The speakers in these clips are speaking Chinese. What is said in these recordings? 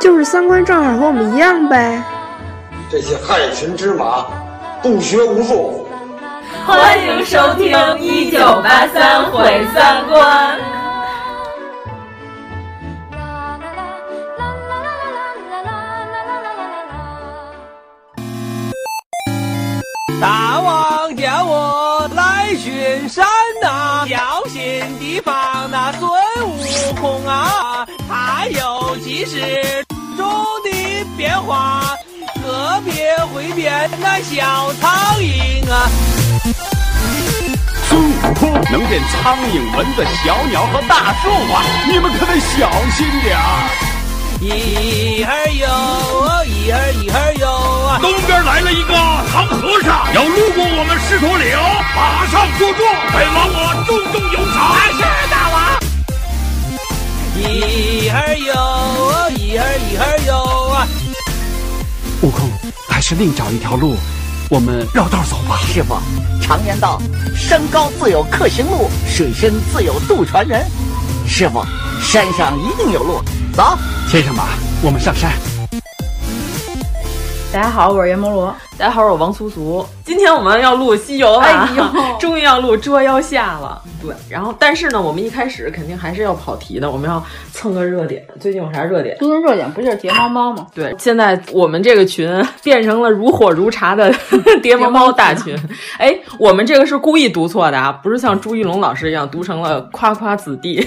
就是三观正好和我们一样呗。这些害群之马，不学无术。欢迎收听《一九八三毁三观》。大王叫我来巡山呐，小心提防那孙悟空啊，他有其事中的变化，特别会变那小苍蝇啊。孙悟空能变苍蝇、蚊子、小鸟和大树啊，你们可得小心点儿。一儿有，一儿一儿有啊！东边来了一个唐和尚，要路过我们狮驼岭，马上捉住，本王我重重有赏。一儿有，一儿一儿有啊！悟空，还是另找一条路，我们绕道走吧。师傅，常言道，山高自有客行路，水深自有渡船人。师傅，山上一定有路，走。先生吧，我们上山。大家好，我是阎摩罗。大家好，我是王苏苏。今天我们要录西游了，哎呦，终于要录捉妖下了。对，然后但是呢，我们一开始肯定还是要跑题的，我们要蹭个热点。最近有啥热点？最近热点不就是叠猫猫吗？对，现在我们这个群变成了如火如茶的 叠猫猫大群。哎，我们这个是故意读错的啊，不是像朱一龙老师一样读成了夸夸子弟。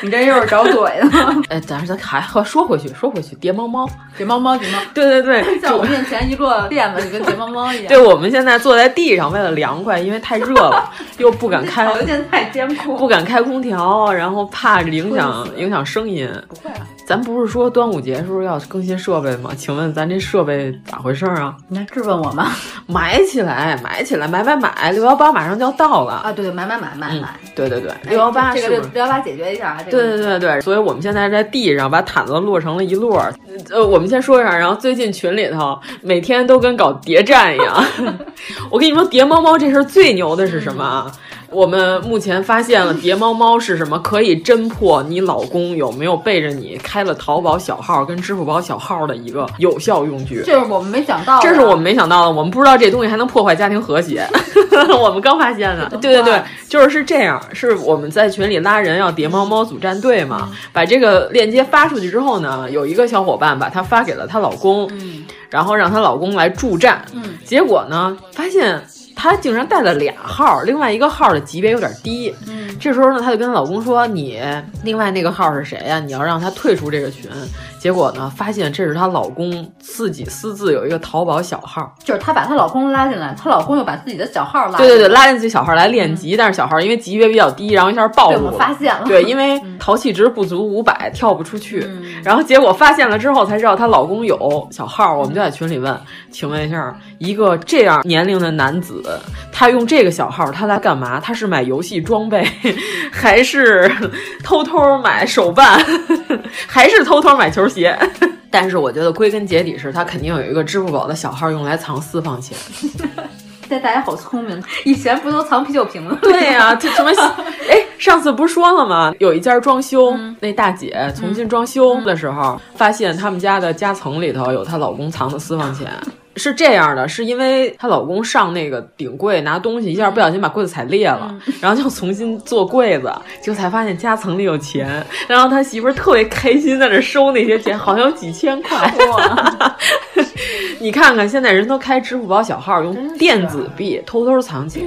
你这又是找嘴呢？哎，咱咱还说回去，说回去，叠猫猫，叠猫猫，叠猫。对对对，在我面前一摞垫子，就跟叠猫猫一样。对，我们现在坐在地上，为了凉快，因为太热了，又不敢开，条件太艰苦，不敢开空调，然后怕影响影响声音。不会啊，咱不是说端午节时候要更新设备吗？请问咱这设备咋回事啊？你来质问我吗？买起来，买起来，买买买！六幺八马上就要到了啊！对对，买买买买买！对对对，六幺八这个六幺八解决一下对对对对，所以我们现在在地上把毯子摞成了一摞。呃，我们先说一下，然后最近群里头每天都跟搞谍战一样。我跟你说，叠猫猫这事儿最牛的是什么啊？我们目前发现了叠猫猫是什么？可以侦破你老公有没有背着你开了淘宝小号跟支付宝小号的一个有效用具。这是我们没想到，这是我们没想到的。我们不知道这东西还能破坏家庭和谐，我们刚发现的。对对对，就是是这样。是我们在群里拉人要叠猫猫组战队嘛？把这个链接发出去之后呢，有一个小伙伴把它发给了她老公，嗯，然后让她老公来助战。嗯，结果呢，发现。她竟然带了俩号，另外一个号的级别有点低。嗯，这时候呢，她就跟她老公说：“你另外那个号是谁呀？你要让他退出这个群。”结果呢，发现这是她老公自己私自有一个淘宝小号，就是她把她老公拉进来，她老公又把自己的小号拉。对对对，拉进自己小号来练级，但是小号因为级别比较低，然后一下暴露了。发现了。对，因为淘气值不足五百，跳不出去。嗯然后结果发现了之后才知道她老公有小号，我们就在群里问：“请问一下，一个这样年龄的男子，他用这个小号他来干嘛？他是买游戏装备，还是偷偷买手办，还是偷偷买球鞋？” 但是我觉得归根结底是他肯定有一个支付宝的小号用来藏私房钱。现在大家好聪明，以前不都藏啤酒瓶子？对呀、啊，这什么？哎，上次不是说了吗？有一家装修，嗯、那大姐重新装修的时候，嗯、发现他们家的夹层里头有她老公藏的私房钱。是这样的，是因为她老公上那个顶柜拿东西，一下不小心把柜子踩裂了，嗯、然后就重新做柜子，结果才发现夹层里有钱，然后他媳妇儿特别开心在那收那些钱，好像有几千块。哇！你看看，现在人都开支付宝小号，用电子币偷偷藏钱。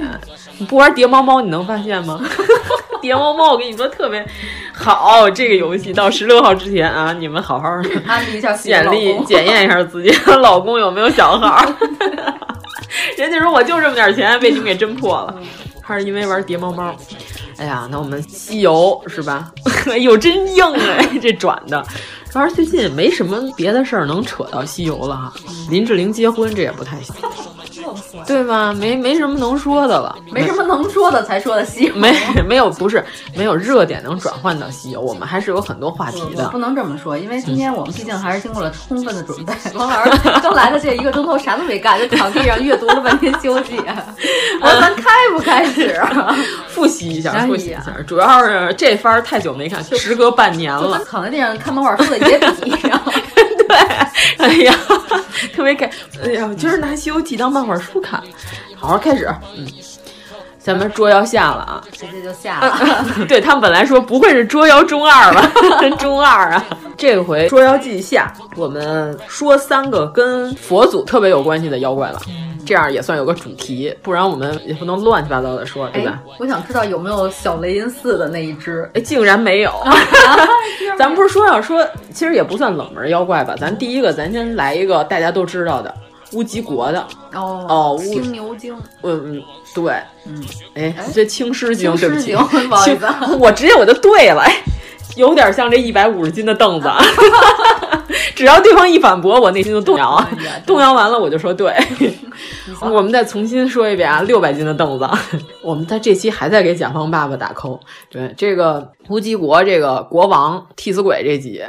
你不玩叠猫猫，你能发现吗？叠猫猫，我跟你说特别好，这个游戏到十六号之前啊，你们好好安利一下简历，检验一下自己老公有没有小号。人家说我就这么点钱，被你们给侦破了，还是因为玩叠猫猫。哎呀，那我们西游是吧？哎呦，真硬哎，这转的。主要是最近也没什么别的事儿能扯到西游了哈。林志玲结婚这也不太行，对吧？没没什么能说的了，没什么能说的才说的西游。没没有不是没有热点能转换到西游，我们还是有很多话题的。不能这么说，因为今天我们毕竟还是经过了充分的准备。王老师刚来的这一个钟头啥都没干，就躺地上阅读了半天《西游记》。我说咱开不开始啊？复习一下，复习一下。主要是这番太久没看，时隔半年了。躺在地上看漫画书的也比，然后对，哎呀，特别感，哎呀，今儿拿《西游记》当漫画书看。好好开始，嗯，咱们捉妖下了啊，直接就下了。对他们本来说不会是捉妖中二吧？中二啊！这回捉妖记下，我们说三个跟佛祖特别有关系的妖怪了。这样也算有个主题，不然我们也不能乱七八糟的说，对吧？我想知道有没有小雷音寺的那一只？哎，竟然没有！咱不是说要说，其实也不算冷门妖怪吧？咱第一个，咱先来一个大家都知道的乌鸡国的哦哦，青牛精。嗯嗯，对，嗯，哎，这青狮精，对不起，不好意思，我直接我就对了，哎，有点像这一百五十斤的凳子。只要对方一反驳，我内心就动摇，动摇完了我就说对。我们再重新说一遍啊，六百斤的凳子。我们在这期还在给甲方爸爸打 call。对这个乌鸡国这个国王替死鬼这集，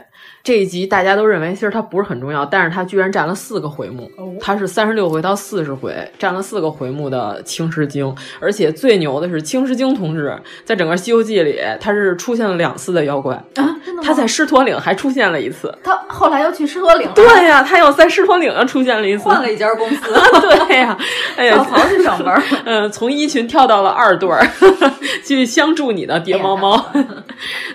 这一集大家都认为其实它不是很重要，但是它居然占了四个回目，它是三十六回到四十回，占了四个回目的青狮精。而且最牛的是青狮精同志在整个《西游记》里，他是出现了两次的妖怪啊，他在狮驼岭还出现了一次。他后来又去狮驼岭。对呀、啊，他又在狮驼岭上出现了一次，换了一家公司。对呀、啊，哎呀，跳槽去上班。嗯，从一群跳到了二队儿，去相助你的蝶猫猫。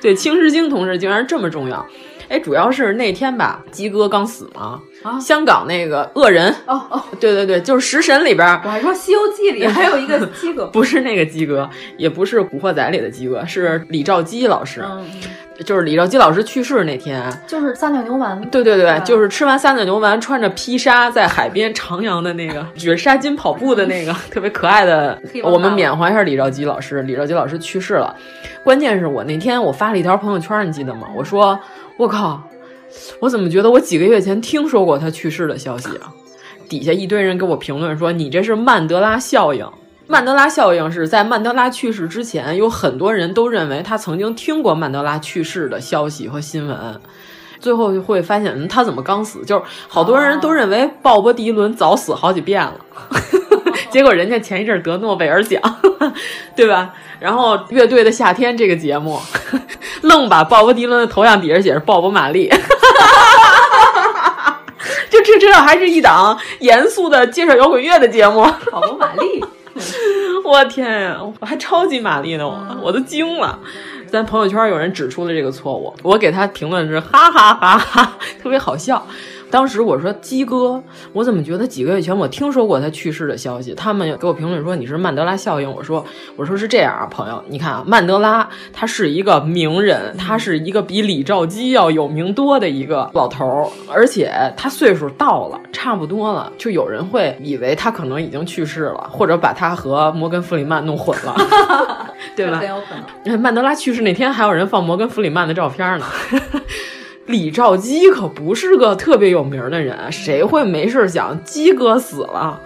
对，青狮精同志竟然这么重要。哎，主要是那天吧，鸡哥刚死嘛。啊，香港那个恶人哦哦，对对对，就是食神里边。我还说《西游记》里还有一个鸡哥，不是那个鸡哥，也不是《古惑仔》里的鸡哥，是李兆基老师。嗯，就是李兆基老师去世那天，就是撒尿牛丸。对对对，就是吃完撒尿牛丸，穿着披纱在海边徜徉的那个，举着纱巾跑步的那个，特别可爱的。我们缅怀一下李兆基老师，李兆基老师去世了。关键是我那天我发了一条朋友圈，你记得吗？我说我靠。我怎么觉得我几个月前听说过他去世的消息啊？底下一堆人给我评论说：“你这是曼德拉效应。”曼德拉效应是在曼德拉去世之前，有很多人都认为他曾经听过曼德拉去世的消息和新闻，最后就会发现，嗯，他怎么刚死？就是好多人都认为鲍勃迪伦早死好几遍了，结果人家前一阵得诺贝尔奖，对吧？然后《乐队的夏天》这个节目，愣把鲍勃迪伦的头像底下写着鲍勃马利。就这知道还是一档严肃的介绍摇滚乐的节目。鲍勃玛丽，我天呀，我还超级玛丽呢，我我都惊了。咱朋友圈有人指出了这个错误，我给他评论是哈哈哈哈，特别好笑。当时我说鸡哥，我怎么觉得几个月前我听说过他去世的消息？他们给我评论说你是曼德拉效应。我说我说是这样啊，朋友，你看啊，曼德拉他是一个名人，他是一个比李兆基要有名多的一个老头儿，而且他岁数到了，差不多了，就有人会以为他可能已经去世了，或者把他和摩根弗里曼弄混了，对吧？很有可能。曼德拉去世那天还有人放摩根弗里曼的照片呢。李兆基可不是个特别有名的人，谁会没事想鸡哥死了，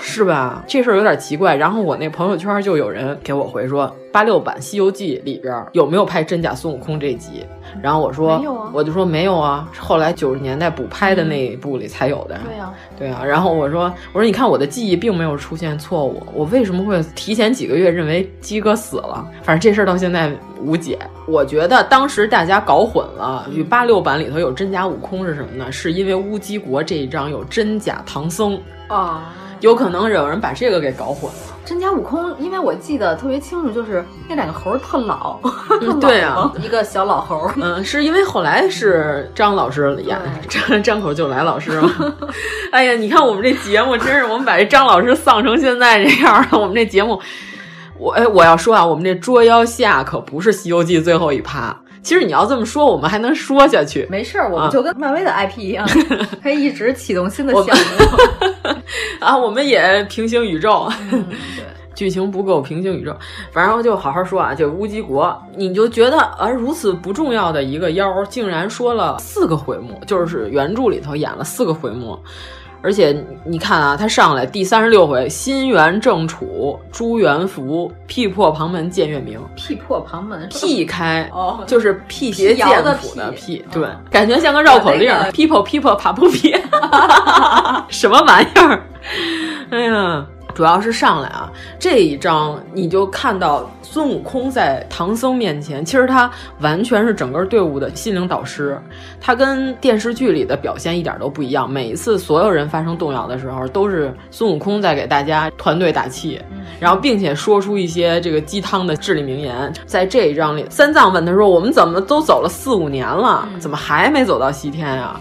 是吧？这事儿有点奇怪。然后我那朋友圈就有人给我回说，八六版《西游记》里边有没有拍真假孙悟空这集？然后我说有，啊、我就说没有啊，后来九十年代补拍的那一部里才有的。对呀、啊，对啊。然后我说，我说你看我的记忆并没有出现错误，我为什么会提前几个月认为鸡哥死了？反正这事儿到现在无解。我觉得当时大家搞混了，与八六版里头有真假悟空是什么呢？是因为乌鸡国这一章有真假唐僧啊。有可能有人把这个给搞混了。真假悟空，因为我记得特别清楚，就是那两个猴特老，嗯、对啊，一个小老猴。嗯，是因为后来是张老师演 张张口就来老师嘛。哎呀，你看我们这节目，真是我们把这张老师丧成现在这样了。我们这节目，我哎，我要说啊，我们这捉妖下可不是《西游记》最后一趴。其实你要这么说，我们还能说下去。没事儿，我们就跟漫威的 IP 一样，可以一直启动新的项目。啊，我们也平行宇宙。嗯、剧情不够平行宇宙。反正就好好说啊，就乌鸡国，你就觉得而，如此不重要的一个妖，竟然说了四个回目，就是原著里头演了四个回目。而且你看啊，他上来第三十六回，新元正处，朱元福，辟破旁门见月明。辟破旁门，辟开 哦，就是辟邪剑谱的辟，对，感觉像个绕口令。people people 爬不撇，什么玩意儿？哎呀！主要是上来啊，这一章你就看到孙悟空在唐僧面前，其实他完全是整个队伍的心灵导师，他跟电视剧里的表现一点都不一样。每一次所有人发生动摇的时候，都是孙悟空在给大家团队打气，然后并且说出一些这个鸡汤的至理名言。在这一章里，三藏问他说：“我们怎么都走了四五年了，怎么还没走到西天呀？”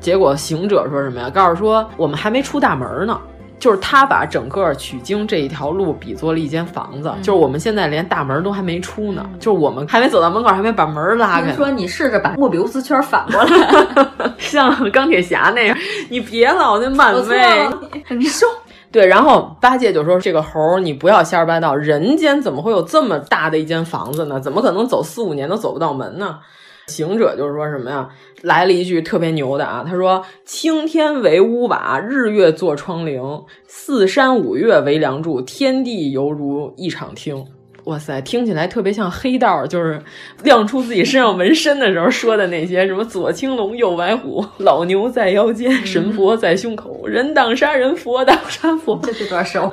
结果行者说什么呀？告诉说我们还没出大门呢。就是他把整个取经这一条路比作了一间房子，就是我们现在连大门都还没出呢，就是我们还没走到门口，还没把门拉开。说你试着把莫比乌斯圈反过来，像钢铁侠那样，你别老那漫威，你说。对，然后八戒就说：“这个猴，你不要瞎说八道，人间怎么会有这么大的一间房子呢？怎么可能走四五年都走不到门呢？”行者就是说什么呀？来了一句特别牛的啊！他说：“青天为屋瓦，日月作窗棂，四山五岳为梁柱，天地犹如一场厅。”哇塞，听起来特别像黑道，就是亮出自己身上纹身的时候说的那些什么左青龙右白虎，老牛在腰间，神佛在胸口，人挡杀人，佛挡杀佛。这这段熟。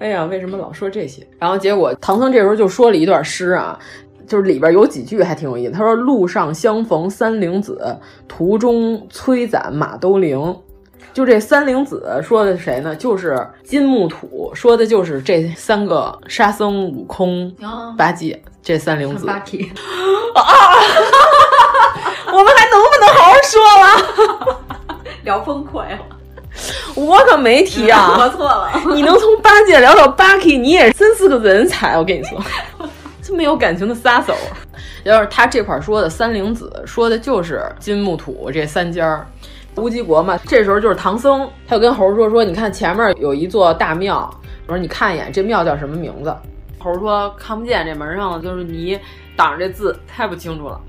哎呀，为什么老说这些？然后结果唐僧这时候就说了一段诗啊。就是里边有几句还挺有意思。他说：“路上相逢三灵子，途中催斩马兜铃。”就这三灵子说的谁呢？就是金木土，说的就是这三个沙僧、悟空、八戒这三灵子。八戒啊！我们还能不能好好说了？聊崩溃了。我可没提啊！我错了。你能从八戒聊到八 K，你也真是个人才，我跟你说。这么有感情的撒手，要是他这块说的三灵子，说的就是金木土这三家儿，乌鸡国嘛。这时候就是唐僧，他就跟猴说说，你看前面有一座大庙，我说你看一眼这庙叫什么名字？猴说看不见，这门上就是泥挡着这字，太不清楚了。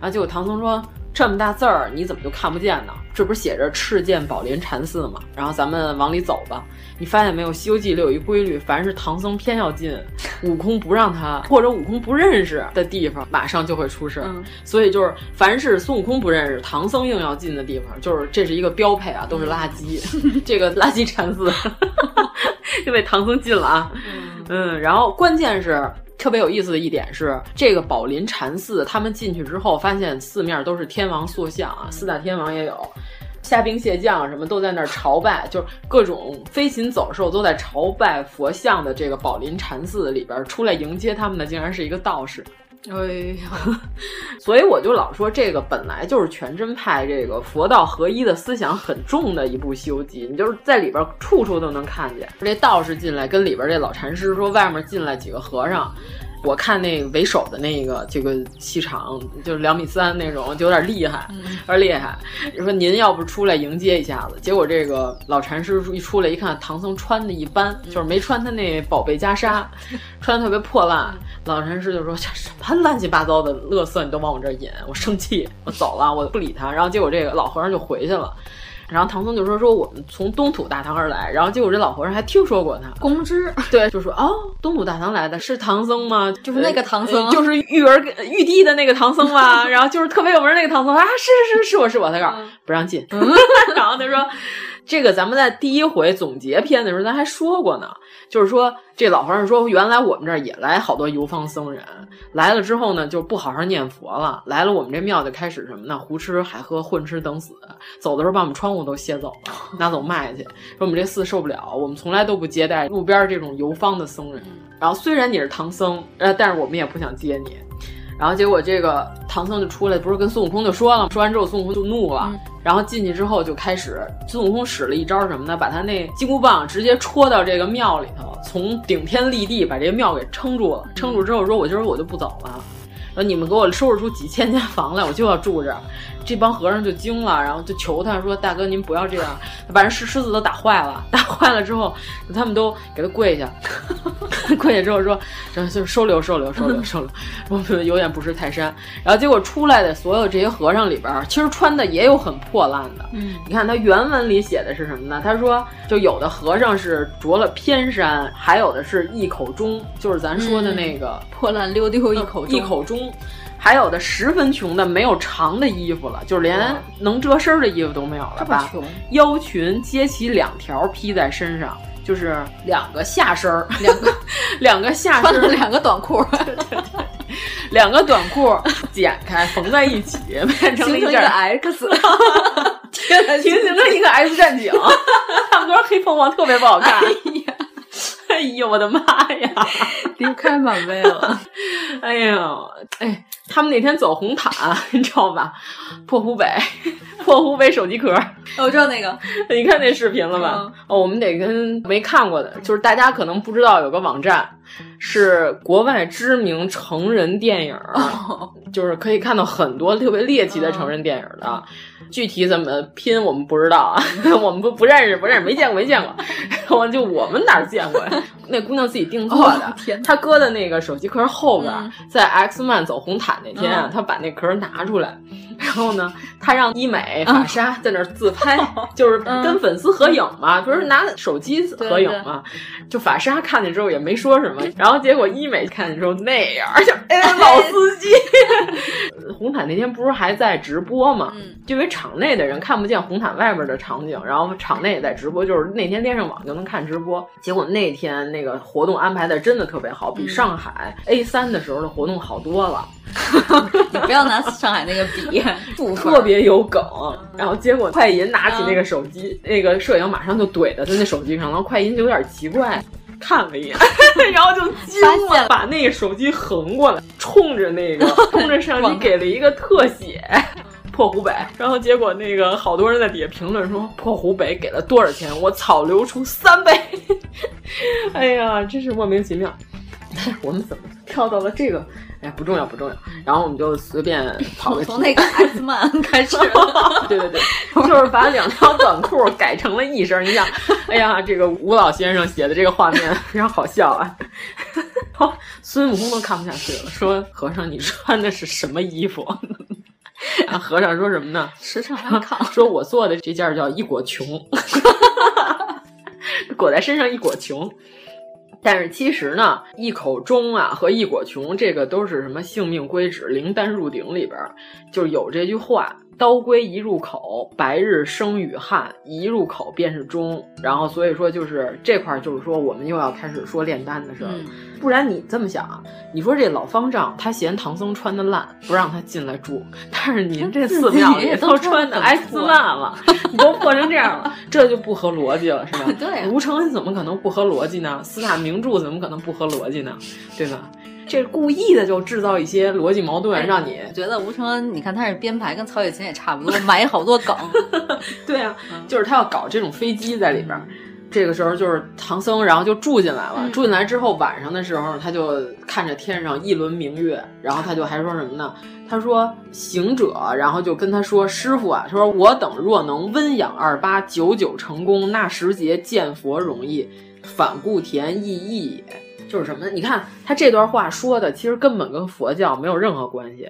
然后结果唐僧说这么大字儿，你怎么就看不见呢？这不是写着赤剑宝林禅寺吗？然后咱们往里走吧。你发现没有，《西游记》里有一规律，凡是唐僧偏要进，悟空不让他，或者悟空不认识的地方，马上就会出事。所以就是，凡是孙悟空不认识，唐僧硬要进的地方，就是这是一个标配啊，都是垃圾。这个垃圾禅寺就被唐僧进了啊。嗯，然后关键是特别有意思的一点是，这个宝林禅寺，他们进去之后发现四面都是天王塑像啊，四大天王也有。虾兵蟹将什么都在那儿朝拜，就是各种飞禽走兽都在朝拜佛像的这个宝林禅寺里边，出来迎接他们的竟然是一个道士。哎呀，所以我就老说这个本来就是全真派这个佛道合一的思想很重的一部《西游记》，你就是在里边处处都能看见。这道士进来跟里边这老禅师说，外面进来几个和尚。我看那为首的那个这个气场就是两米三那种，就有点厉害，有点厉害。你说您要不出来迎接一下子，结果这个老禅师一出来一看，唐僧穿的一般，就是没穿他那宝贝袈裟，穿的特别破烂。老禅师就说：“这什么乱七八糟的乐色，你都往我这引，我生气，我走了，我不理他。”然后结果这个老和尚就回去了。然后唐僧就说：“说我们从东土大唐而来。”然后结果这老和尚还听说过他公知，对，就说：“哦，东土大唐来的是唐僧吗？就是那个唐僧，就是玉儿玉帝的那个唐僧吗？然后就是特别有名那个唐僧啊，是是是，是我是我。”他告不让进。然后他说：“这个咱们在第一回总结篇的时候，咱还说过呢。”就是说，这老和尚说，原来我们这儿也来好多游方僧人，来了之后呢，就不好好念佛了。来了我们这庙就开始什么呢？胡吃海喝，混吃等死。走的时候把我们窗户都卸走了，拿走卖去。说我们这寺受不了，我们从来都不接待路边这种游方的僧人。然后虽然你是唐僧，呃，但是我们也不想接你。然后结果这个唐僧就出来，不是跟孙悟空就说了吗？说完之后，孙悟空就怒了。然后进去之后就开始，孙悟空使了一招什么呢？把他那金箍棒直接戳到这个庙里头，从顶天立地把这个庙给撑住了。撑住之后说：“我今儿我就不走了。”说你们给我收拾出几千间房来，我就要住这儿。这帮和尚就惊了，然后就求他说：“大哥，您不要这样，把人狮狮子都打坏了。打坏了之后，他们都给他跪下，跪下之后说，就收留收留收留收留，我们有眼不识泰山。然后结果出来的所有这些和尚里边，其实穿的也有很破烂的。嗯，你看他原文里写的是什么呢？他说，就有的和尚是着了偏衫，还有的是一口钟，就是咱说的那个、嗯、破烂溜丢一口一口钟。”还有的十分穷的，没有长的衣服了，就是连能遮身的衣服都没有了吧？腰裙接起两条披在身上，就是两个下身儿，两个两个下身儿，两个短裤，对对对，两个短裤剪开缝在一起，变成了一件 X，天，形成一个 X 战警，他们说黑凤凰特别不好看。哎呀 哎呦我的妈呀！离不开满威了。哎呦，哎，他们那天走红毯，你知道吧？破湖北，破湖北手机壳。我知道那个，你看那视频了吧？嗯、哦，我们得跟没看过的，就是大家可能不知道有个网站，是国外知名成人电影，哦、就是可以看到很多特别猎奇的成人电影的。嗯具体怎么拼我们不知道啊，我们不不认识，不认识，没见过，没见过。我就我们哪见过呀？那姑娘自己定做的，哦、她搁在那个手机壳后边，嗯、在 X Man 走红毯那天她把那壳拿出来，然后呢，他让医美法莎在那儿自拍，就是跟粉丝合影嘛，不是拿手机合影嘛。就法莎看见之后也没说什么，然后结果医美看见之后那样，就哎老司机。红毯那天不是还在直播嘛？就、因为场内的人看不见红毯外边的场景，然后场内也在直播，就是那天连上网就能看直播。结果那天那个活动安排的真的特别好，比上海 A 三的时候的活动好多了。你不要拿上海那个比，特别有梗。然后结果快银拿起那个手机，那个摄影马上就怼在他那手机上，然后快银就有点奇怪。看了一眼，然后就惊了，把那个手机横过来，冲着那个 冲着相机给了一个特写。破湖北，然后结果那个好多人在底下评论说破湖北给了多少钱？我草流出三倍。哎呀，真是莫名其妙。我们怎么跳到了这个？哎，不重要，不重要。然后我们就随便跑个从那个 X 曼 开始。对对对，就是把两条短裤改成了一身。你想，哎呀，这个吴老先生写的这个画面非常好笑啊。孙悟空都看不下去了，说：“和尚，你穿的是什么衣服？”和尚说什么呢？时尚安康。说我做的这件叫一裹穷，裹在身上一裹穷。但是其实呢，一口钟啊和一果琼这个都是什么性命归止，灵丹入鼎里边就有这句话。刀归一入口，白日生与汉，一入口便是钟。然后所以说就是这块，就是说我们又要开始说炼丹的事儿。嗯、不然你这么想啊，你说这老方丈他嫌唐僧穿的烂，不让他进来住，但是您这寺庙里都穿的 X 曼了，你都破成这样了，这就不合逻辑了，是吧？对、啊，吴承恩怎么可能不合逻辑呢？四大名著怎么可能不合逻辑呢？对吧？这故意的就制造一些逻辑矛盾，让你觉得吴承恩，你看他是编排，跟曹雪芹也差不多，埋好多梗。对啊，就是他要搞这种飞机在里边。这个时候就是唐僧，然后就住进来了。嗯、住进来之后，晚上的时候他就看着天上一轮明月，然后他就还说什么呢？他说行者，然后就跟他说：“师傅啊，他说我等若能温养二八，九九成功，那时节见佛容易，反顾田亦易也。”就是什么呢？你看他这段话说的，其实根本跟佛教没有任何关系。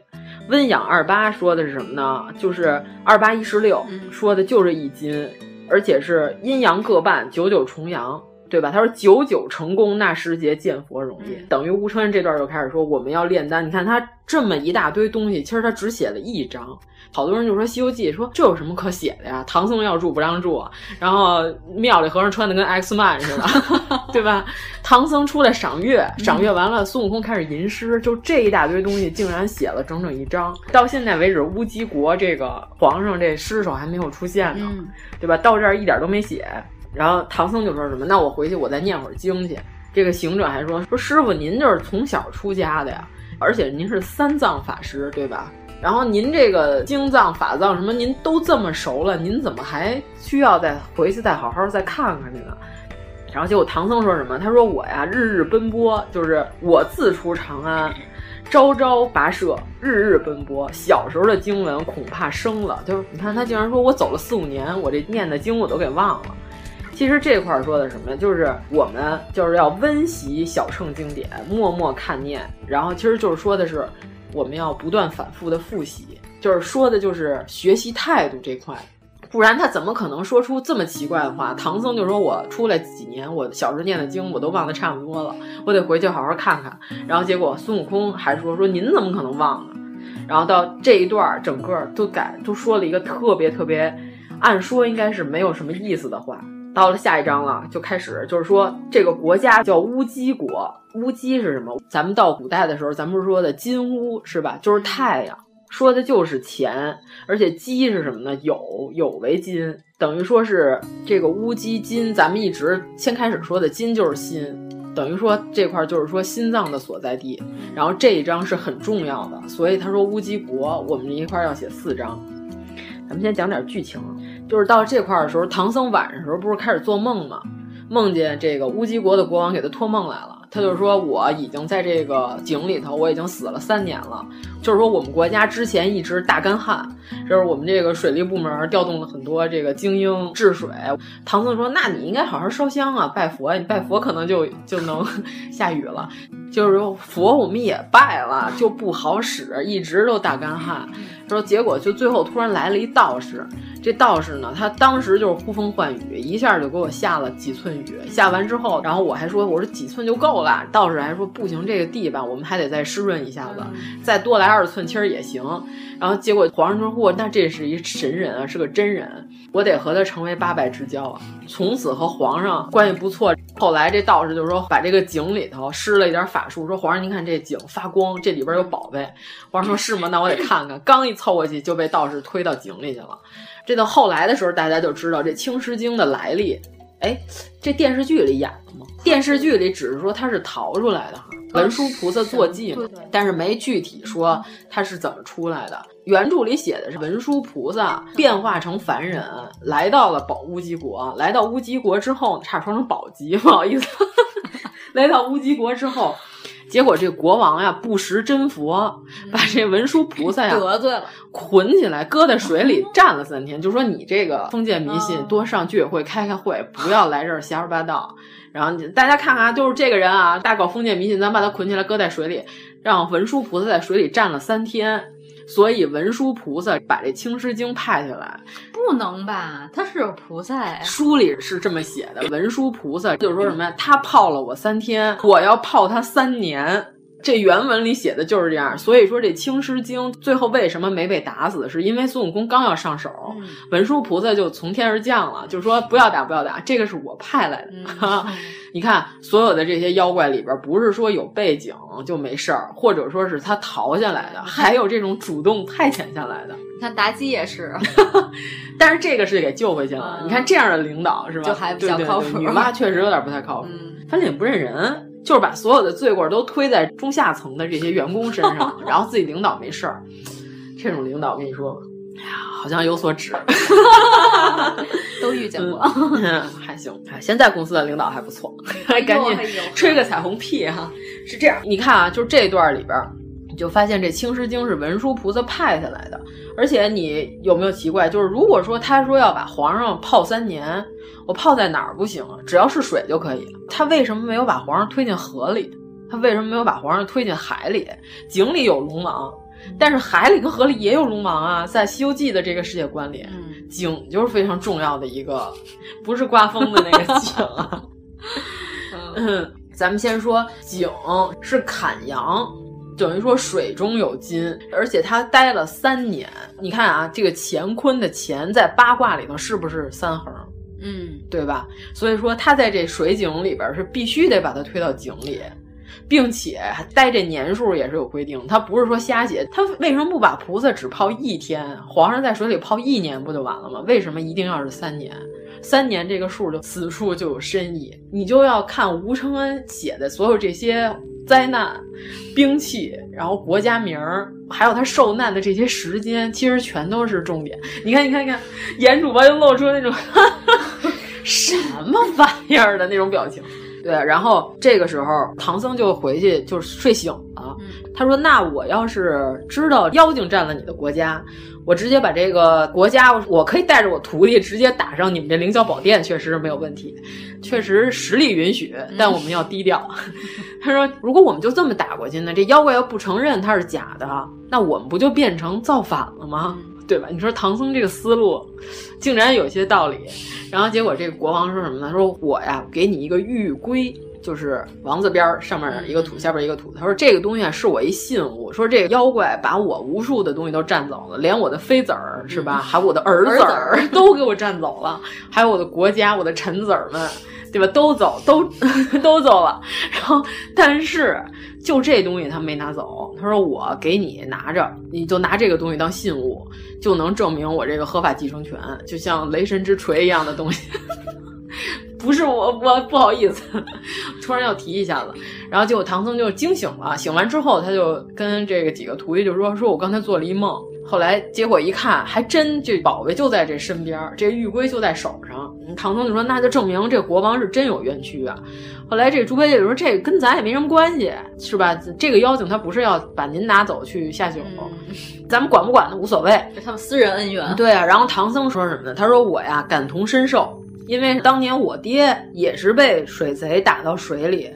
温养二八说的是什么呢？就是二八一十六，说的就是一斤，而且是阴阳各半，九九重阳，对吧？他说九九成功，那时节见佛容易，等于吴承恩这段就开始说我们要炼丹。你看他这么一大堆东西，其实他只写了一章。好多人就说《西游记》说这有什么可写的呀？唐僧要住不让住，然后庙里和尚穿的跟 X man 似的，对吧？唐僧出来赏月，赏月完了，孙悟空开始吟诗，就这一大堆东西竟然写了整整一章。到现在为止，乌鸡国这个皇上这尸首还没有出现呢，嗯、对吧？到这儿一点都没写。然后唐僧就说什么：“那我回去我再念会儿经去。”这个行者还说：“说师傅您就是从小出家的呀，而且您是三藏法师，对吧？”然后您这个经藏法藏什么，您都这么熟了，您怎么还需要再回去再好好再看看去呢？然后结果唐僧说什么？他说我呀，日日奔波，就是我自出长安，朝朝跋涉，日日奔波。小时候的经文恐怕生了，就是你看他竟然说我走了四五年，我这念的经我都给忘了。其实这块说的什么呀？就是我们就是要温习小乘经典，默默看念，然后其实就是说的是我们要不断反复的复习，就是说的就是学习态度这块。不然他怎么可能说出这么奇怪的话？唐僧就说：“我出来几年，我小时候念的经我都忘得差不多了，我得回去好好看看。”然后结果孙悟空还说：“说您怎么可能忘呢？”然后到这一段整个都改都说了一个特别特别，按说应该是没有什么意思的话。到了下一章了，就开始就是说这个国家叫乌鸡国，乌鸡是什么？咱们到古代的时候，咱们不是说的金乌是吧？就是太阳。说的就是钱，而且鸡是什么呢？酉酉为金，等于说是这个乌鸡金。咱们一直先开始说的金就是心，等于说这块就是说心脏的所在地。然后这一章是很重要的，所以他说乌鸡国，我们这一块要写四章。咱们先讲点剧情，就是到这块儿的时候，唐僧晚上时候不是开始做梦吗？梦见这个乌鸡国的国王给他托梦来了。他就说：“我已经在这个井里头，我已经死了三年了。就是说，我们国家之前一直大干旱，就是我们这个水利部门调动了很多这个精英治水。”唐僧说：“那你应该好好烧香啊，拜佛，你拜佛可能就就能 下雨了。就是说佛我们也拜了，就不好使，一直都大干旱。说结果就最后突然来了一道士。”这道士呢，他当时就是呼风唤雨，一下就给我下了几寸雨。下完之后，然后我还说，我说几寸就够了。道士还说不行，这个地吧，我们还得再湿润一下子，再多来二寸其实也行。然后结果皇上说，嚯，那这是一神人啊，是个真人，我得和他成为八拜之交啊。从此和皇上关系不错。后来这道士就说，把这个井里头施了一点法术，说皇上您看这井发光，这里边有宝贝。皇上说是吗？那我得看看。刚一凑过去，就被道士推到井里去了。这到后来的时候，大家就知道这《青狮精》的来历。哎，这电视剧里演的吗？电视剧里只是说他是逃出来的哈，文殊菩萨坐骑嘛，但是没具体说他是怎么出来的。原著里写的是文殊菩萨变化成凡人，来到了宝乌鸡国。来到乌鸡国之后，差点说成宝鸡，不好意思。来到乌鸡国之后。结果这国王呀不识真佛，把这文殊菩萨呀得罪了，捆起来搁在水里站了三天，就说你这个封建迷信，多上居委会开开会，不要来这儿瞎说八道。然后大家看看，就是这个人啊，大搞封建迷信，咱把他捆起来搁在水里，让文殊菩萨在水里站了三天。所以文殊菩萨把这青狮精派下来，不能吧？他是有菩萨呀。书里是这么写的，文殊菩萨就是说什么呀？他泡了我三天，我要泡他三年。这原文里写的就是这样。所以说这青狮精最后为什么没被打死？是因为孙悟空刚要上手，文殊菩萨就从天而降了，就说不要打，不要打，这个是我派来的。你看，所有的这些妖怪里边，不是说有背景就没事儿，或者说是他逃下来的，还有这种主动派遣下来的。你看妲己也是，但是这个是给救回去了。你看这样的领导是吧？就还比较靠谱。女娲确实有点不太靠谱，反正也不认人，就是把所有的罪过都推在中下层的这些员工身上，然后自己领导没事儿。这种领导，我跟你说。哎呀，好像有所指 都遇见过，还行。现在公司的领导还不错，还赶紧吹个彩虹屁哈。是这样，你看啊，就是这段里边，你就发现这青狮精是文殊菩萨派下来的。而且你有没有奇怪，就是如果说他说要把皇上泡三年，我泡在哪儿不行？只要是水就可以。他为什么没有把皇上推进河里？他为什么没有把皇上推进海里？井里有龙王。但是海里跟河里也有龙王啊，在《西游记》的这个世界观里，井就是非常重要的一个，不是刮风的那个井啊。嗯，咱们先说井是砍阳，等于说水中有金，而且他待了三年。你看啊，这个乾坤的乾在八卦里头是不是三横？嗯，对吧？所以说他在这水井里边是必须得把他推到井里。并且待这年数也是有规定，他不是说瞎写。他为什么不把菩萨只泡一天，皇上在水里泡一年不就完了吗？为什么一定要是三年？三年这个数就此处就有深意，你就要看吴承恩写的所有这些灾难、兵器，然后国家名儿，还有他受难的这些时间，其实全都是重点。你看，你看，你看，严主播就露出那种 什么玩意儿的那种表情。对，然后这个时候唐僧就回去就是睡醒了。他说：“那我要是知道妖精占了你的国家，我直接把这个国家，我可以带着我徒弟直接打上你们这凌霄宝殿，确实是没有问题，确实实力允许，但我们要低调。他说：“如果我们就这么打过去呢，这妖怪要不承认他是假的，那我们不就变成造反了吗？”对吧？你说唐僧这个思路，竟然有些道理。然后结果这个国王说什么呢？说我呀，给你一个玉龟，就是王字边上面一个土，下边一个土。他说这个东西啊，是我一信物。说这个妖怪把我无数的东西都占走了，连我的妃子儿是吧？还有我的儿子儿 都给我占走了，还有我的国家，我的臣子儿们。对吧？都走，都 都走了。然后，但是就这东西他没拿走。他说：“我给你拿着，你就拿这个东西当信物，就能证明我这个合法继承权，就像雷神之锤一样的东西。”不是我，我不好意思，突然要提一下子。然后结果唐僧就惊醒了，醒完之后他就跟这个几个徒弟就说：“说我刚才做了一梦。”后来结果一看，还真这宝贝就在这身边，这玉龟就在手上。唐僧就说：“那就证明这国王是真有冤屈啊。”后来这猪八戒就说：“这跟咱也没什么关系，是吧？这个妖精他不是要把您拿走去下酒，咱们管不管的无所谓，这他们私人恩怨。”对啊。然后唐僧说什么呢？他说：“我呀感同身受，因为当年我爹也是被水贼打到水里。”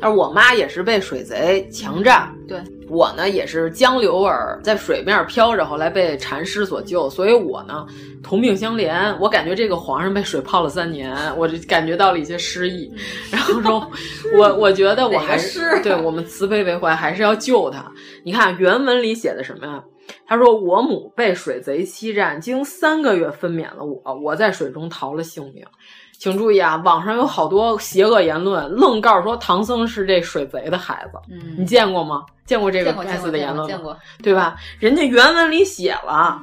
但是我妈也是被水贼强占，对我呢也是江流儿在水面飘着，后来被禅师所救，所以我呢同病相怜。我感觉这个皇上被水泡了三年，我就感觉到了一些失意。然后说，我我觉得我还是对我们慈悲为怀，还是要救他。你看原文里写的什么呀？他说我母被水贼欺占，经三个月分娩了我，我在水中逃了性命。请注意啊，网上有好多邪恶言论，愣告诉说唐僧是这水贼的孩子。嗯，你见过吗？见过这个该死的言论吗？见过，对吧？人家原文里写了，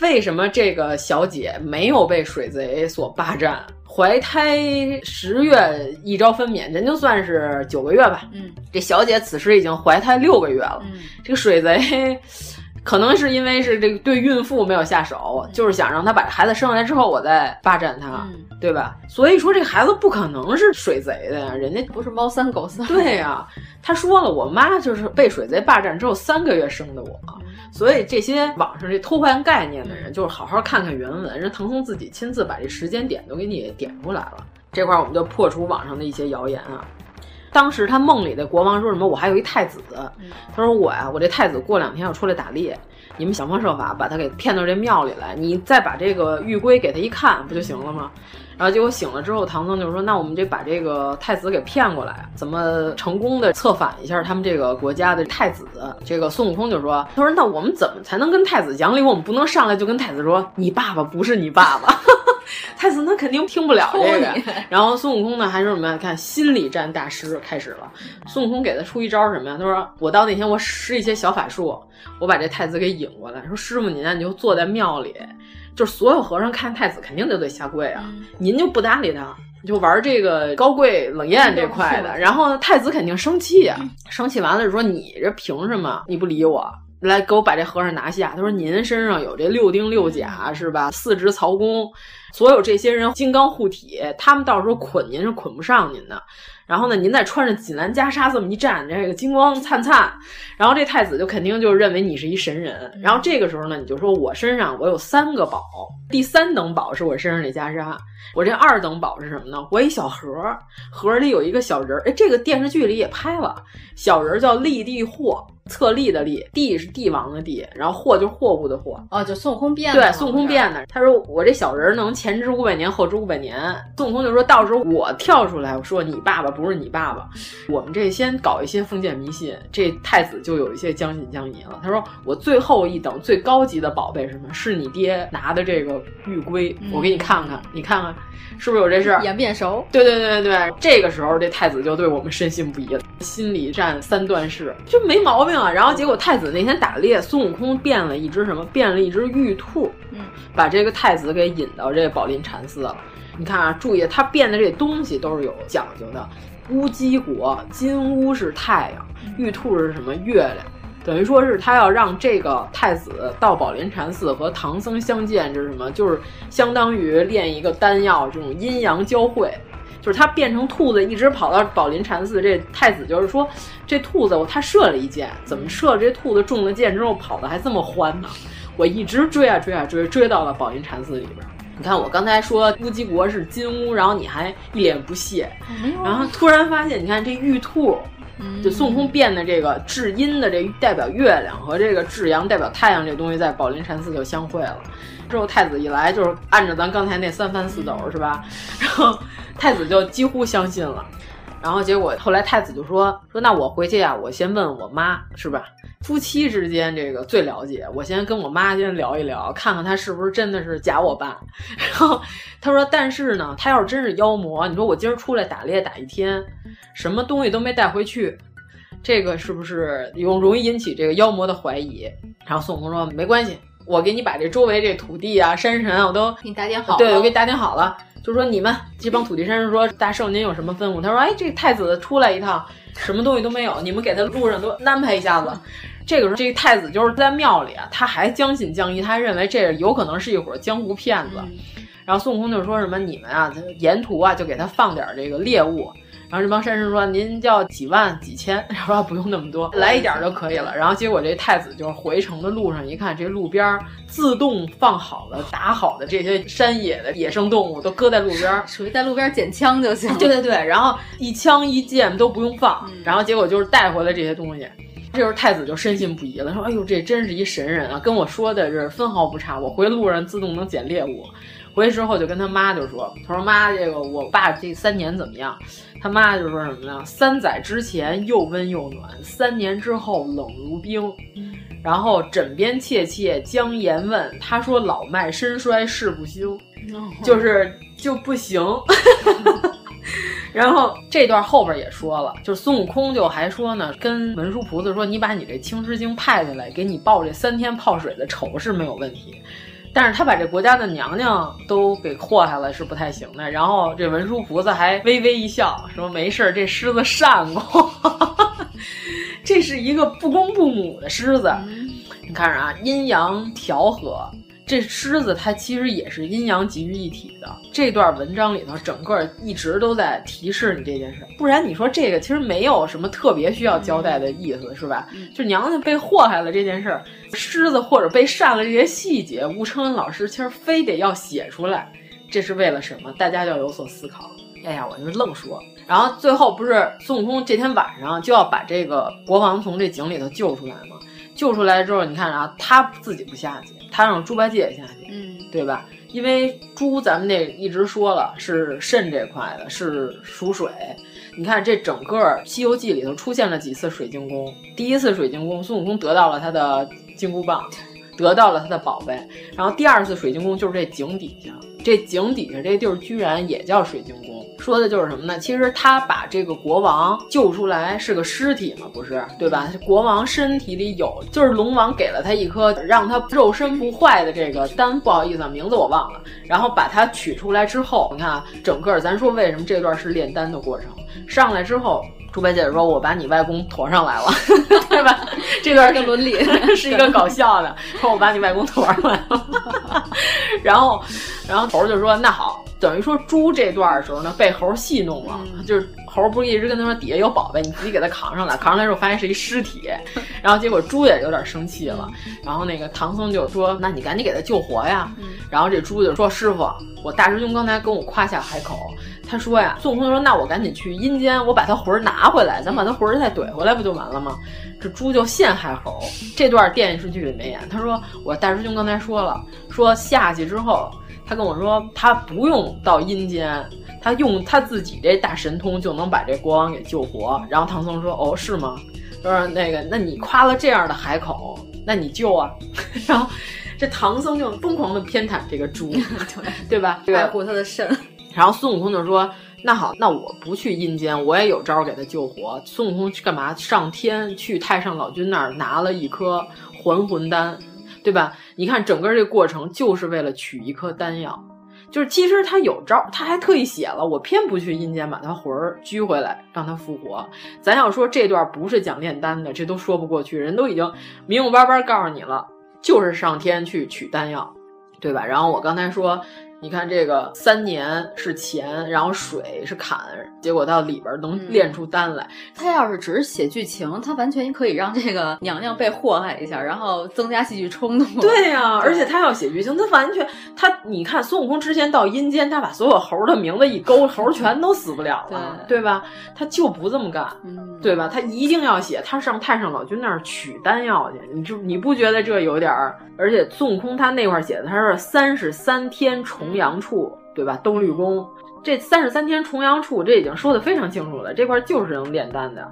为什么这个小姐没有被水贼所霸占？怀胎十月一朝分娩，人就算是九个月吧。嗯，这小姐此时已经怀胎六个月了。嗯，这个水贼。可能是因为是这个对孕妇没有下手，就是想让她把孩子生下来之后，我再霸占她，嗯、对吧？所以说这个孩子不可能是水贼的呀，人家不是猫三狗三。对呀，他说了，我妈就是被水贼霸占之后三个月生的我，所以这些网上这偷换概念的人，就是好好看看原文，人唐僧自己亲自把这时间点都给你点出来了。这块我们就破除网上的一些谣言啊。当时他梦里的国王说什么？我还有一太子，他说我呀，我这太子过两天要出来打猎，你们想方设法把他给骗到这庙里来，你再把这个玉龟给他一看，不就行了吗？然后结果醒了之后，唐僧就说：“那我们这把这个太子给骗过来，怎么成功的策反一下他们这个国家的太子？”这个孙悟空就说：“他说那我们怎么才能跟太子讲理？我们不能上来就跟太子说你爸爸不是你爸爸。” 太子那肯定听不了这个，然后孙悟空呢还是什么呀？看心理战大师开始了。孙悟空给他出一招什么呀？他说：“我到那天我施一些小法术，我把这太子给引过来。说师傅您啊，你就坐在庙里，就是所有和尚看太子肯定都得下跪啊，您就不搭理他，就玩这个高贵冷艳这块的。然后太子肯定生气啊，生气完了就说你这凭什么你不理我？”来给我把这和尚拿下。他说：“您身上有这六丁六甲是吧？四职曹公，所有这些人金刚护体，他们到时候捆您是捆不上您的。然后呢，您再穿着锦兰袈裟这么一站，这个金光灿灿，然后这太子就肯定就认为你是一神人。然后这个时候呢，你就说我身上我有三个宝，第三等宝是我身上这袈裟，我这二等宝是什么呢？我一小盒，盒里有一个小人儿。哎，这个电视剧里也拍了，小人叫立地货。”册立的立，帝是帝王的帝，然后货就是货物的货。哦，就孙悟空变的。对，孙悟空变的。他说我这小人能前知五百年，后知五百年。孙悟空就说到时候我跳出来，我说你爸爸不是你爸爸。我们这先搞一些封建迷信，这太子就有一些将信将疑了。他说我最后一等最高级的宝贝是什么？是你爹拿的这个玉龟，我给你看看，你看看是不是有这事？眼不眼熟。对对对对对，这个时候这太子就对我们深信不疑了。心理战三段式，就没毛病啊。然后结果太子那天打猎，孙悟空变了一只什么？变了一只玉兔，嗯，把这个太子给引到这个宝林禅寺了。你看啊，注意他变的这东西都是有讲究的。乌鸡国，金乌是太阳，玉兔是什么？月亮。等于说是他要让这个太子到宝林禅寺和唐僧相见，这是什么？就是相当于练一个丹药，这种阴阳交汇。就是他变成兔子，一直跑到宝林禅寺。这太子就是说，这兔子他射了一箭，怎么射？这兔子中了箭之后跑的还这么欢呢？我一直追啊追啊追，追到了宝林禅寺里边。你看我刚才说乌鸡国是金乌，然后你还一脸不屑，然后突然发现，你看这玉兔。就孙悟空变的这个至阴的这代表月亮和这个至阳代表太阳这东西在宝林禅寺就相会了。之后太子一来就是按照咱刚才那三番四抖是吧？然后太子就几乎相信了。然后结果后来太子就说说那我回去啊，我先问我妈是吧？夫妻之间这个最了解，我先跟我妈先聊一聊，看看她是不是真的是假我爸。然后他说，但是呢，他要是真是妖魔，你说我今儿出来打猎打一天，什么东西都没带回去，这个是不是容容易引起这个妖魔的怀疑？然后孙悟空说没关系，我给你把这周围这土地啊、山神啊，我都给你打点好，对，我给你打点好了。就说你们这帮土地山神说，大圣您有什么吩咐？他说，哎，这太子出来一趟，什么东西都没有，你们给他路上都安排一下子。这个时候，这个太子就是在庙里啊，他还将信将疑，他认为这有可能是一伙江湖骗子。然后孙悟空就说什么：“你们啊，沿途啊就给他放点这个猎物。”然后这帮山神说：“您要几万几千？” 他说：“不用那么多，来一点就可以了。”然后结果这太子就是回城的路上一看，这路边自动放好了、打好的这些山野的野生动物都搁在路边，属于在路边捡枪就行。对对对，然后一枪一箭都不用放，然后结果就是带回来这些东西。这时候太子就深信不疑了，说：“哎呦，这真是一神人啊，跟我说的是分毫不差。我回路上自动能捡猎物。”回去之后就跟他妈就说：“他说妈，这个我爸这三年怎么样？”他妈就说什么呢？三载之前又温又暖，三年之后冷如冰。然后枕边切切将言问，他说老迈身衰事不休，就是就不行。然后这段后边也说了，就是孙悟空就还说呢，跟文殊菩萨说：“你把你这青狮精派下来，给你报这三天泡水的仇是没有问题。”但是他把这国家的娘娘都给祸害了，是不太行的。然后这文殊菩萨还微微一笑，说：“没事这狮子善过，这是一个不公不母的狮子。你看着啊，阴阳调和。”这狮子它其实也是阴阳集于一体的。这段文章里头，整个一直都在提示你这件事，不然你说这个其实没有什么特别需要交代的意思，是吧？就娘娘被祸害了这件事儿，狮子或者被扇了这些细节，吴承恩老师其实非得要写出来，这是为了什么？大家要有所思考。哎呀，我就愣说。然后最后不是孙悟空这天晚上就要把这个国王从这井里头救出来吗？救出来之后，你看啊，他自己不下去，他让猪八戒下去，嗯，对吧？因为猪咱们那一直说了是肾这块的，是属水。你看这整个《西游记》里头出现了几次水晶宫，第一次水晶宫，孙悟空得到了他的金箍棒，得到了他的宝贝。然后第二次水晶宫就是这井底下，这井底下这地儿居然也叫水晶宫。说的就是什么呢？其实他把这个国王救出来是个尸体嘛，不是对吧？国王身体里有，就是龙王给了他一颗让他肉身不坏的这个丹，不好意思，名字我忘了。然后把它取出来之后，你看整个咱说为什么这段是炼丹的过程？上来之后，猪八戒说：“我把你外公驮上来了，对吧？”这段是伦理 是一个搞笑的，说我把你外公驮上来了。然后，然后猴就说：“那好。”等于说猪这段的时候呢，被猴戏弄了，就是猴不是一直跟他说底下有宝贝，你自己给他扛上来，扛上来之后发现是一尸体，然后结果猪也有点生气了，然后那个唐僧就说：“那你赶紧给他救活呀。”然后这猪就说：“师傅，我大师兄刚才跟我夸下海口，他说呀，孙悟空说那我赶紧去阴间，我把他魂拿回来，咱把他魂再怼回来不就完了吗？”这猪就陷害猴。这段电视剧里没演，他说我大师兄刚才说了，说下去之后。他跟我说，他不用到阴间，他用他自己这大神通就能把这国王给救活。然后唐僧说：“哦，是吗？”说那个，那你夸了这样的海口，那你救啊？然后这唐僧就疯狂的偏袒这个猪 对吧？爱护他的肾。然后孙悟空就说：“那好，那我不去阴间，我也有招给他救活。”孙悟空去干嘛上天去太上老君那儿拿了一颗还魂丹。对吧？你看整个这过程就是为了取一颗丹药，就是其实他有招，他还特意写了，我偏不去阴间把他魂儿拘回来，让他复活。咱要说这段不是讲炼丹的，这都说不过去。人都已经明明白白告诉你了，就是上天去取丹药，对吧？然后我刚才说。你看这个三年是钱，然后水是坎，结果到里边能炼出丹来。他要是只是写剧情，他完全可以让这个娘娘被祸害一下，然后增加戏剧冲突。对呀、啊，而且他要写剧情，他完全他，你看孙悟空之前到阴间，他把所有猴的名字一勾，猴全都死不了了，对,对吧？他就不这么干，嗯、对吧？他一定要写，他上太上老君那儿取丹药去，你就你不觉得这有点儿？而且孙悟空他那块写的，他是三十三天重阳处，对吧？兜率宫这三十三天重阳处，这已经说的非常清楚了，这块就是能炼丹的。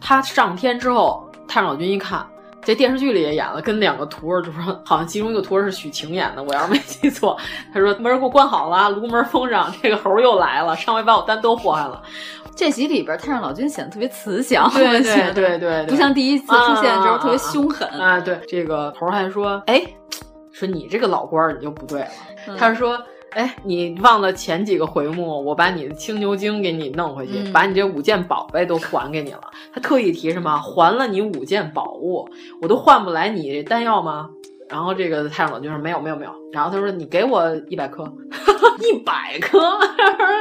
他上天之后，太上老君一看。这电视剧里也演了，跟两个徒儿就说，好像其中一个徒儿是许晴演的，我要是没记错。他说门给我关好了，炉门封上，这个猴又来了，上回把我丹都祸害了。这集里边太上老君显得特别慈祥，对对对对对，不像第一次出现的时候特别凶狠啊，啊。对，这个猴还说，哎，说你这个老官儿你就不对了。嗯、他说。哎，你忘了前几个回目，我把你的青牛精给你弄回去，嗯、把你这五件宝贝都还给你了。他特意提什么？还了你五件宝物，我都换不来你这丹药吗？然后这个太上老君说没有没有没有。然后他说你给我一百颗，一百颗，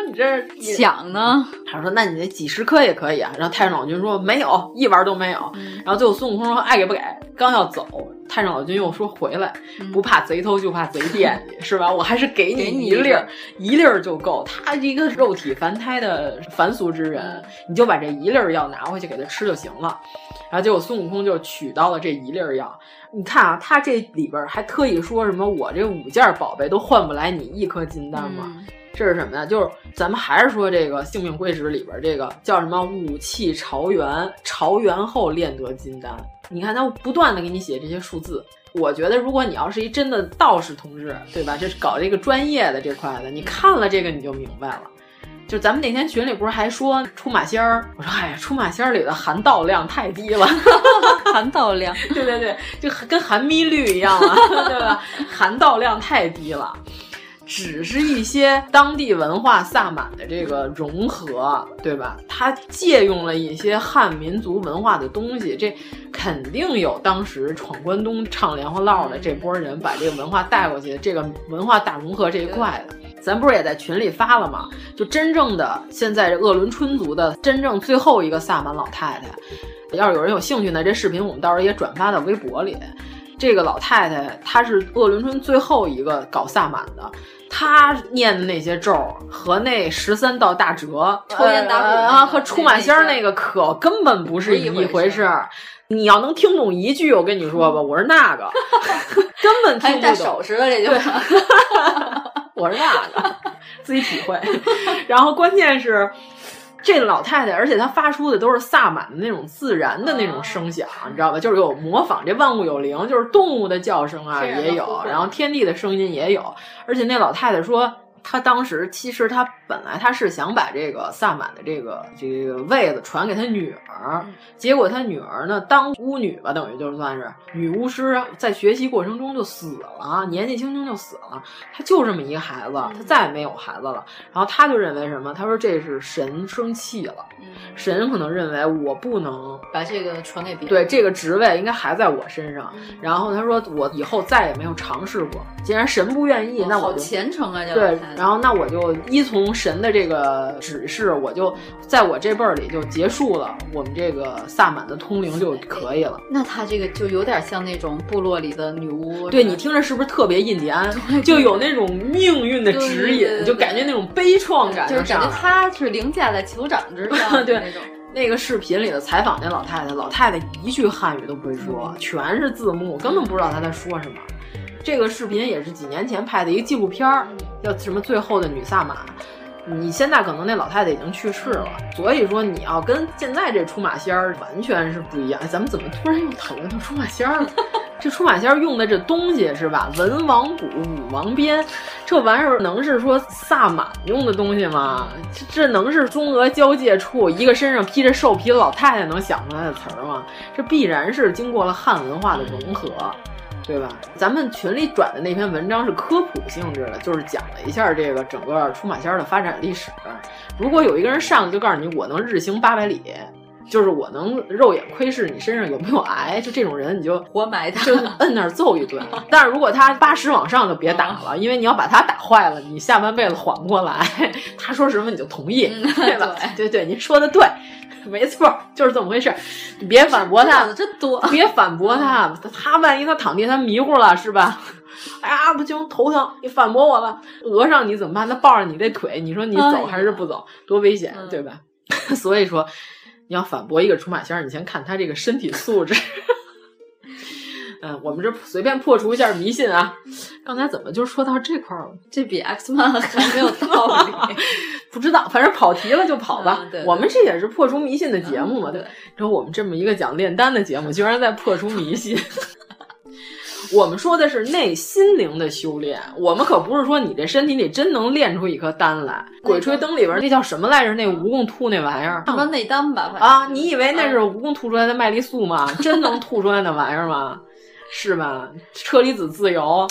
你这抢呢？他说那你那几十颗也可以啊。然后太上老君说没有，一丸都没有。嗯、然后最后孙悟空说爱给不给，刚要走。太上老君又说回来，不怕贼偷就怕贼惦记，是吧？我还是给你一粒儿，一粒儿就够。他一个肉体凡胎的凡俗之人，你就把这一粒儿药拿回去给他吃就行了。然后结果孙悟空就取到了这一粒儿药。你看啊，他这里边还特意说什么？我这五件宝贝都换不来你一颗金丹吗？嗯、这是什么呀？就是咱们还是说这个《性命归旨》里边这个叫什么？武器朝元，朝元后炼得金丹。你看他不断的给你写这些数字，我觉得如果你要是一真的道士同志，对吧？这是搞这个专业的这块的，你看了这个你就明白了。就咱们那天群里不是还说出马仙儿？我说哎呀，出马仙儿里的含道量太低了，含道量，对对对，就跟含咪率一样啊，对吧？含道量太低了。只是一些当地文化萨满的这个融合，对吧？他借用了一些汉民族文化的东西，这肯定有当时闯关东唱莲花落的这波人把这个文化带过去，这个文化大融合这一块的。咱不是也在群里发了吗？就真正的现在鄂伦春族的真正最后一个萨满老太太，要是有人有兴趣呢，这视频我们到时候也转发到微博里。这个老太太她是鄂伦春最后一个搞萨满的。他念的那些咒和那十三道大折、抽烟打鼓啊，和出马仙儿那个可根本不是一回事儿。你要能听懂一句，我跟你说吧，我是那个，根本听不懂。带手势的这就，我是那个，自己体会。然后关键是。这老太太，而且她发出的都是萨满的那种自然的那种声响，你知道吧？就是有模仿这万物有灵，就是动物的叫声啊也有，然后天地的声音也有。而且那老太太说，她当时其实他本来他是想把这个萨满的这个这个位子传给他女儿，结果他女儿呢当巫女吧，等于就算是女巫师，在学习过程中就死了，年纪轻轻就死了。他就这么一个孩子，他再也没有孩子了。然后他就认为什么？他说这是神生气了，神可能认为我不能把这个传给别人，对这个职位应该还在我身上。然后他说我以后再也没有尝试过，既然神不愿意，那我就虔诚啊，对。然后那我就依从神的这个指示，我就在我这辈儿里就结束了我们这个萨满的通灵就可以了。那他这个就有点像那种部落里的女巫，对你听着是不是特别印第安？就有那种命运的指引，就感觉那种悲怆感，就是感觉他是凌驾在酋长之上，对那种。那个视频里的采访那老太太，老太太一句汉语都不会说，全是字幕，根本不知道她在说什么。这个视频也是几年前拍的一个纪录片儿，叫什么《最后的女萨满》。你现在可能那老太太已经去世了，所以说你要跟现在这出马仙儿完全是不一样。咱们怎么突然又讨论到出马仙儿了？这出马仙儿用的这东西是吧？文王鼓、武王鞭，这玩意儿能是说萨满用的东西吗？这这能是中俄交界处一个身上披着兽皮的老太太能想出来的词儿吗？这必然是经过了汉文化的融合。对吧？咱们群里转的那篇文章是科普性质的，就是讲了一下这个整个出马仙儿的发展历史。如果有一个人上来就告诉你我能日行八百里，就是我能肉眼窥视你身上有没有癌，就这种人你就活埋他，就摁那儿揍一顿。但是如果他八十往上就别打了，因为你要把他打坏了，你下半辈子缓不过来。他说什么你就同意，嗯、对吧？对对，您说的对。没错，就是这么回事。你别反驳他，真多。别反驳他，他万一他躺地他迷糊了是吧？哎呀，不行，头疼！你反驳我了，讹上你怎么办？他抱着你这腿，你说你走还是不走？多危险，对吧？所以说，你要反驳一个出马仙儿，你先看他这个身体素质。嗯，我们这随便破除一下迷信啊。刚才怎么就说到这块儿了？这比 X man 还没有道理。不知道，反正跑题了就跑吧。嗯、对对我们这也是破除迷信的节目嘛，嗯、对。然后我们这么一个讲炼丹的节目，居然在破除迷信。我们说的是内心灵的修炼，我们可不是说你这身体里真能练出一颗丹来。《鬼吹灯》里边那叫什么来着？那蜈蚣吐那玩意儿，什么内丹吧？啊，你以为那是蜈蚣吐出来的麦丽素吗？真能吐出来那玩意儿吗？是吧？车厘子自由，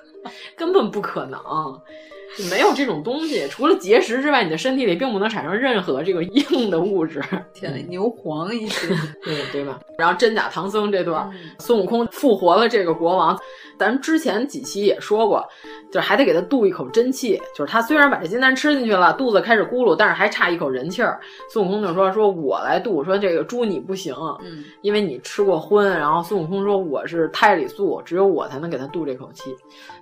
根本不可能。没有这种东西，除了结石之外，你的身体里并不能产生任何这个硬的物质。天呐，牛黄一些，对对吧？然后真假唐僧这段，孙悟空复活了这个国王。咱之前几期也说过，就是还得给他渡一口真气。就是他虽然把这金丹吃进去了，肚子开始咕噜，但是还差一口人气儿。孙悟空就说：“说我来渡，说这个猪你不行，嗯，因为你吃过荤。”然后孙悟空说：“我是胎里素，只有我才能给他渡这口气。”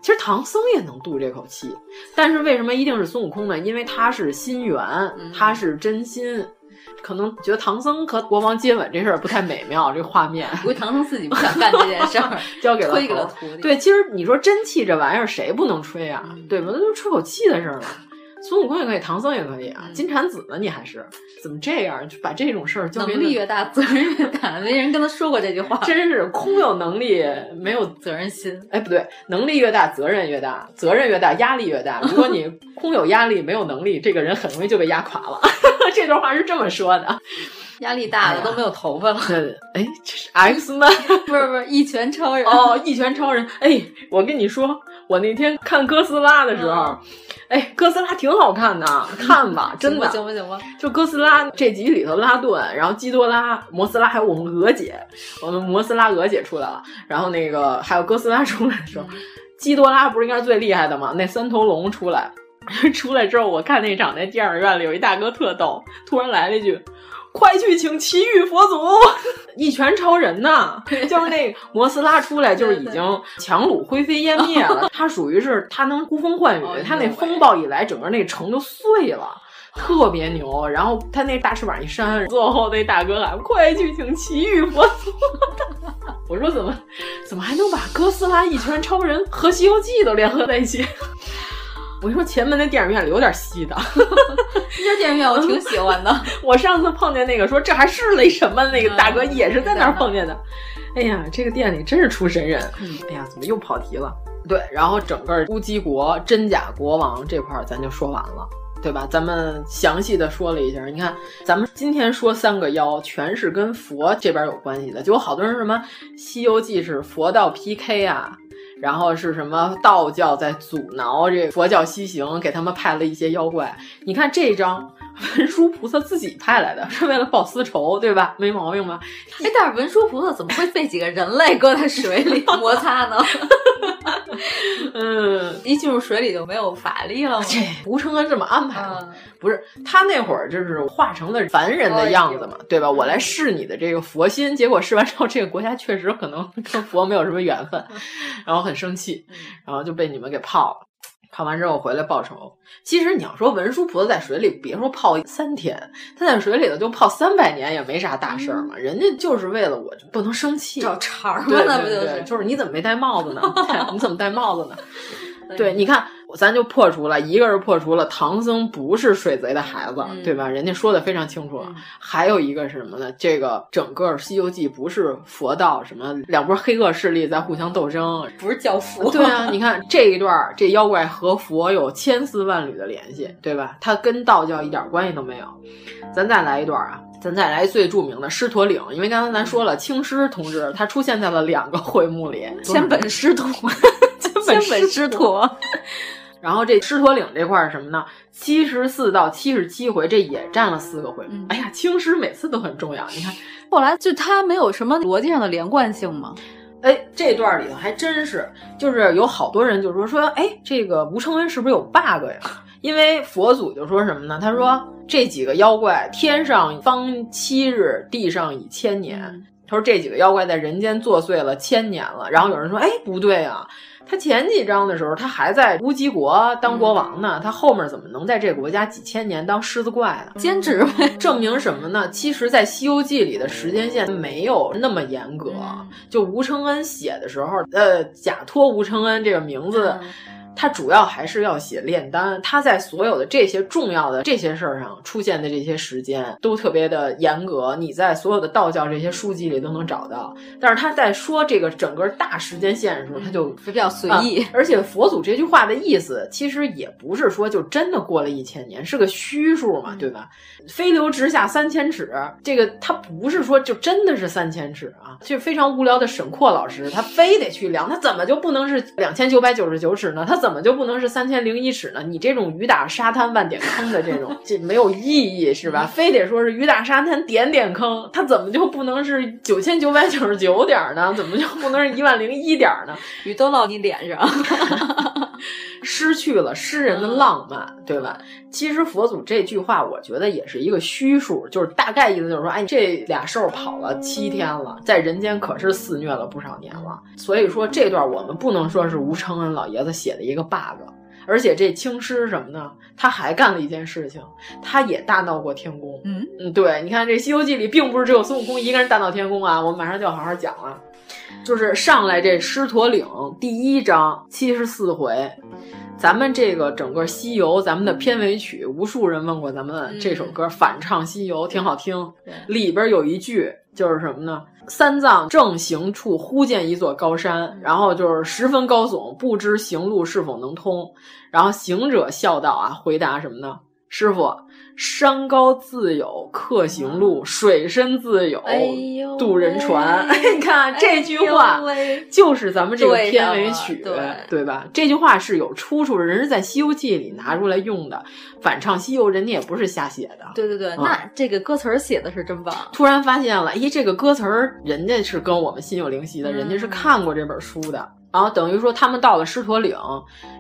其实唐僧也能渡这口气，但是为什么一定是孙悟空呢？因为他是心源，他是真心。可能觉得唐僧和国王接吻这事儿不太美妙，这个画面。估计唐僧自己不想干这件事儿，交给了推给了徒弟。对，其实你说真气这玩意儿谁不能吹啊？嗯、对吧？那就吹口气的事儿嘛。孙悟空也可以，唐僧也可以啊。金蝉子呢？你还是怎么这样？就把这种事儿交给能力越大，责任越大。没人跟他说过这句话，真是空有能力，没有责任心。哎，不对，能力越大，责任越大，责任越大，压力越大。如果你 空有压力，没有能力，这个人很容易就被压垮了。这段话是这么说的。压力大了都没有头发了。哎，这是 X man，不是不是一拳超人哦，一拳超人。哎，我跟你说，我那天看哥斯拉的时候，嗯、哎，哥斯拉挺好看的，看吧，真的。行吧行吧。就哥斯拉这集里头，拉顿，然后基多拉、摩斯拉，还有我们娥姐，我们摩斯拉娥姐出来了，然后那个还有哥斯拉出来的时候，基多拉不是应该是最厉害的吗？那三头龙出来，出来之后，我看那场那电影院里有一大哥特逗，突然来了一句。快去请奇遇佛祖！一拳超人呐，就是那个摩斯拉出来，就是已经强弩灰飞烟灭了。他属于是他能呼风唤雨，他那风暴一来，整个那城就碎了，特别牛。然后他那大翅膀一扇，最后那大哥喊：“快去请奇遇佛祖！” 我说怎么怎么还能把哥斯拉、一拳超人和《西游记》都联合在一起？我跟你说，前门那电影院里有点稀的，那家电影院我挺喜欢的。我上次碰见那个说这还是那什么那个大哥，也是在那儿碰见的。哎呀，这个店里真是出神人。哎呀，怎么又跑题了？对，然后整个乌鸡国真假国王这块儿咱就说完了，对吧？咱们详细的说了一下。你看，咱们今天说三个妖，全是跟佛这边有关系的，就有好多人什么《西游记》是佛道 PK 啊。然后是什么道教在阻挠这佛教西行，给他们派了一些妖怪。你看这张文殊菩萨自己派来的，是为了报私仇，对吧？没毛病吧？哎，但是文殊菩萨怎么会被几个人类搁在水里摩擦呢？嗯，一进入水里就没有法力了吗？这吴承恩这么安排的，不是他那会儿就是化成了凡人的样子嘛，对吧？我来试你的这个佛心，结果试完之后，这个国家确实可能跟佛没有什么缘分，然后很生气，然后就被你们给泡了。泡完之后回来报仇。其实你要说文殊菩萨在水里，别说泡三天，他在水里头就泡三百年也没啥大事儿嘛。人家就是为了我不能生气，找茬儿嘛，对那不就是？就是你怎么没戴帽子呢？你怎么戴帽子呢？对，你看，咱就破除了，一个是破除了唐僧不是水贼的孩子，嗯对吧？人家说的非常清楚了。还有一个是什么呢？这个整个《西游记》不是佛道什么两波黑恶势力在互相斗争，不是教父。对啊，你看这一段，这妖怪和佛有千丝万缕的联系，对吧？它跟道教一点关系都没有。咱再来一段啊，咱再来最著名的狮驼岭，因为刚才咱说了，青狮同志他出现在了两个会幕里，千本狮驼，千本狮驼。然后这狮驼岭这块是什么呢？七十四到七十七回，这也占了四个回。嗯、哎呀，青狮每次都很重要。你看，后来就它没有什么逻辑上的连贯性吗？哎，这段里头还真是，就是有好多人就说说，哎，这个吴承恩是不是有 bug 呀？因为佛祖就说什么呢？他说这几个妖怪，天上方七日，地上已千年。他说这几个妖怪在人间作祟了千年了。然后有人说，哎，不对啊，他前几章的时候他还在乌鸡国当国王呢，他后面怎么能在这个国家几千年当狮子怪呢？兼职呗，证明什么呢？其实，在《西游记》里的时间线没有那么严格。就吴承恩写的时候，呃，假托吴承恩这个名字。他主要还是要写炼丹，他在所有的这些重要的这些事儿上出现的这些时间都特别的严格，你在所有的道教这些书籍里都能找到。但是他在说这个整个大时间线的时候，他就比较随意、啊。而且佛祖这句话的意思其实也不是说就真的过了一千年，是个虚数嘛，对吧？飞流直下三千尺，这个他不是说就真的是三千尺啊。就非常无聊的沈括老师，他非得去量，他怎么就不能是两千九百九十九尺呢？他怎么就不能是三千零一尺呢？你这种雨打沙滩万点坑的这种，这没有意义是吧？非得说是雨打沙滩点点坑，它怎么就不能是九千九百九十九点呢？怎么就不能是一万零一点呢？雨都落你脸上，失去了诗人的浪漫，对吧？其实佛祖这句话，我觉得也是一个虚数，就是大概意思就是说，哎，这俩兽跑了七天了，在人间可是肆虐了不少年了。所以说这段我们不能说是吴承恩老爷子写的一个 bug。而且这青狮什么呢？他还干了一件事情，他也大闹过天宫。嗯嗯，对，你看这《西游记》里并不是只有孙悟空一个人大闹天宫啊，我们马上就要好好讲了。就是上来这狮驼岭第一章七十四回，咱们这个整个西游，咱们的片尾曲，无数人问过咱们这首歌反唱西游挺好听，里边有一句就是什么呢？三藏正行处，忽见一座高山，然后就是十分高耸，不知行路是否能通。然后行者笑道：“啊，回答什么呢？师傅，山高自有客行路，水深自有渡人船。哎，你看这句话就是咱们这个片尾曲，对对吧？这句话是有出处的，人是在《西游记》里拿出来用的。反唱西游，人家也不是瞎写的。对对对，那这个歌词儿写的是真棒。突然发现了，咦，这个歌词儿人家是跟我们心有灵犀的，人家是看过这本书的。然后等于说他们到了狮驼岭，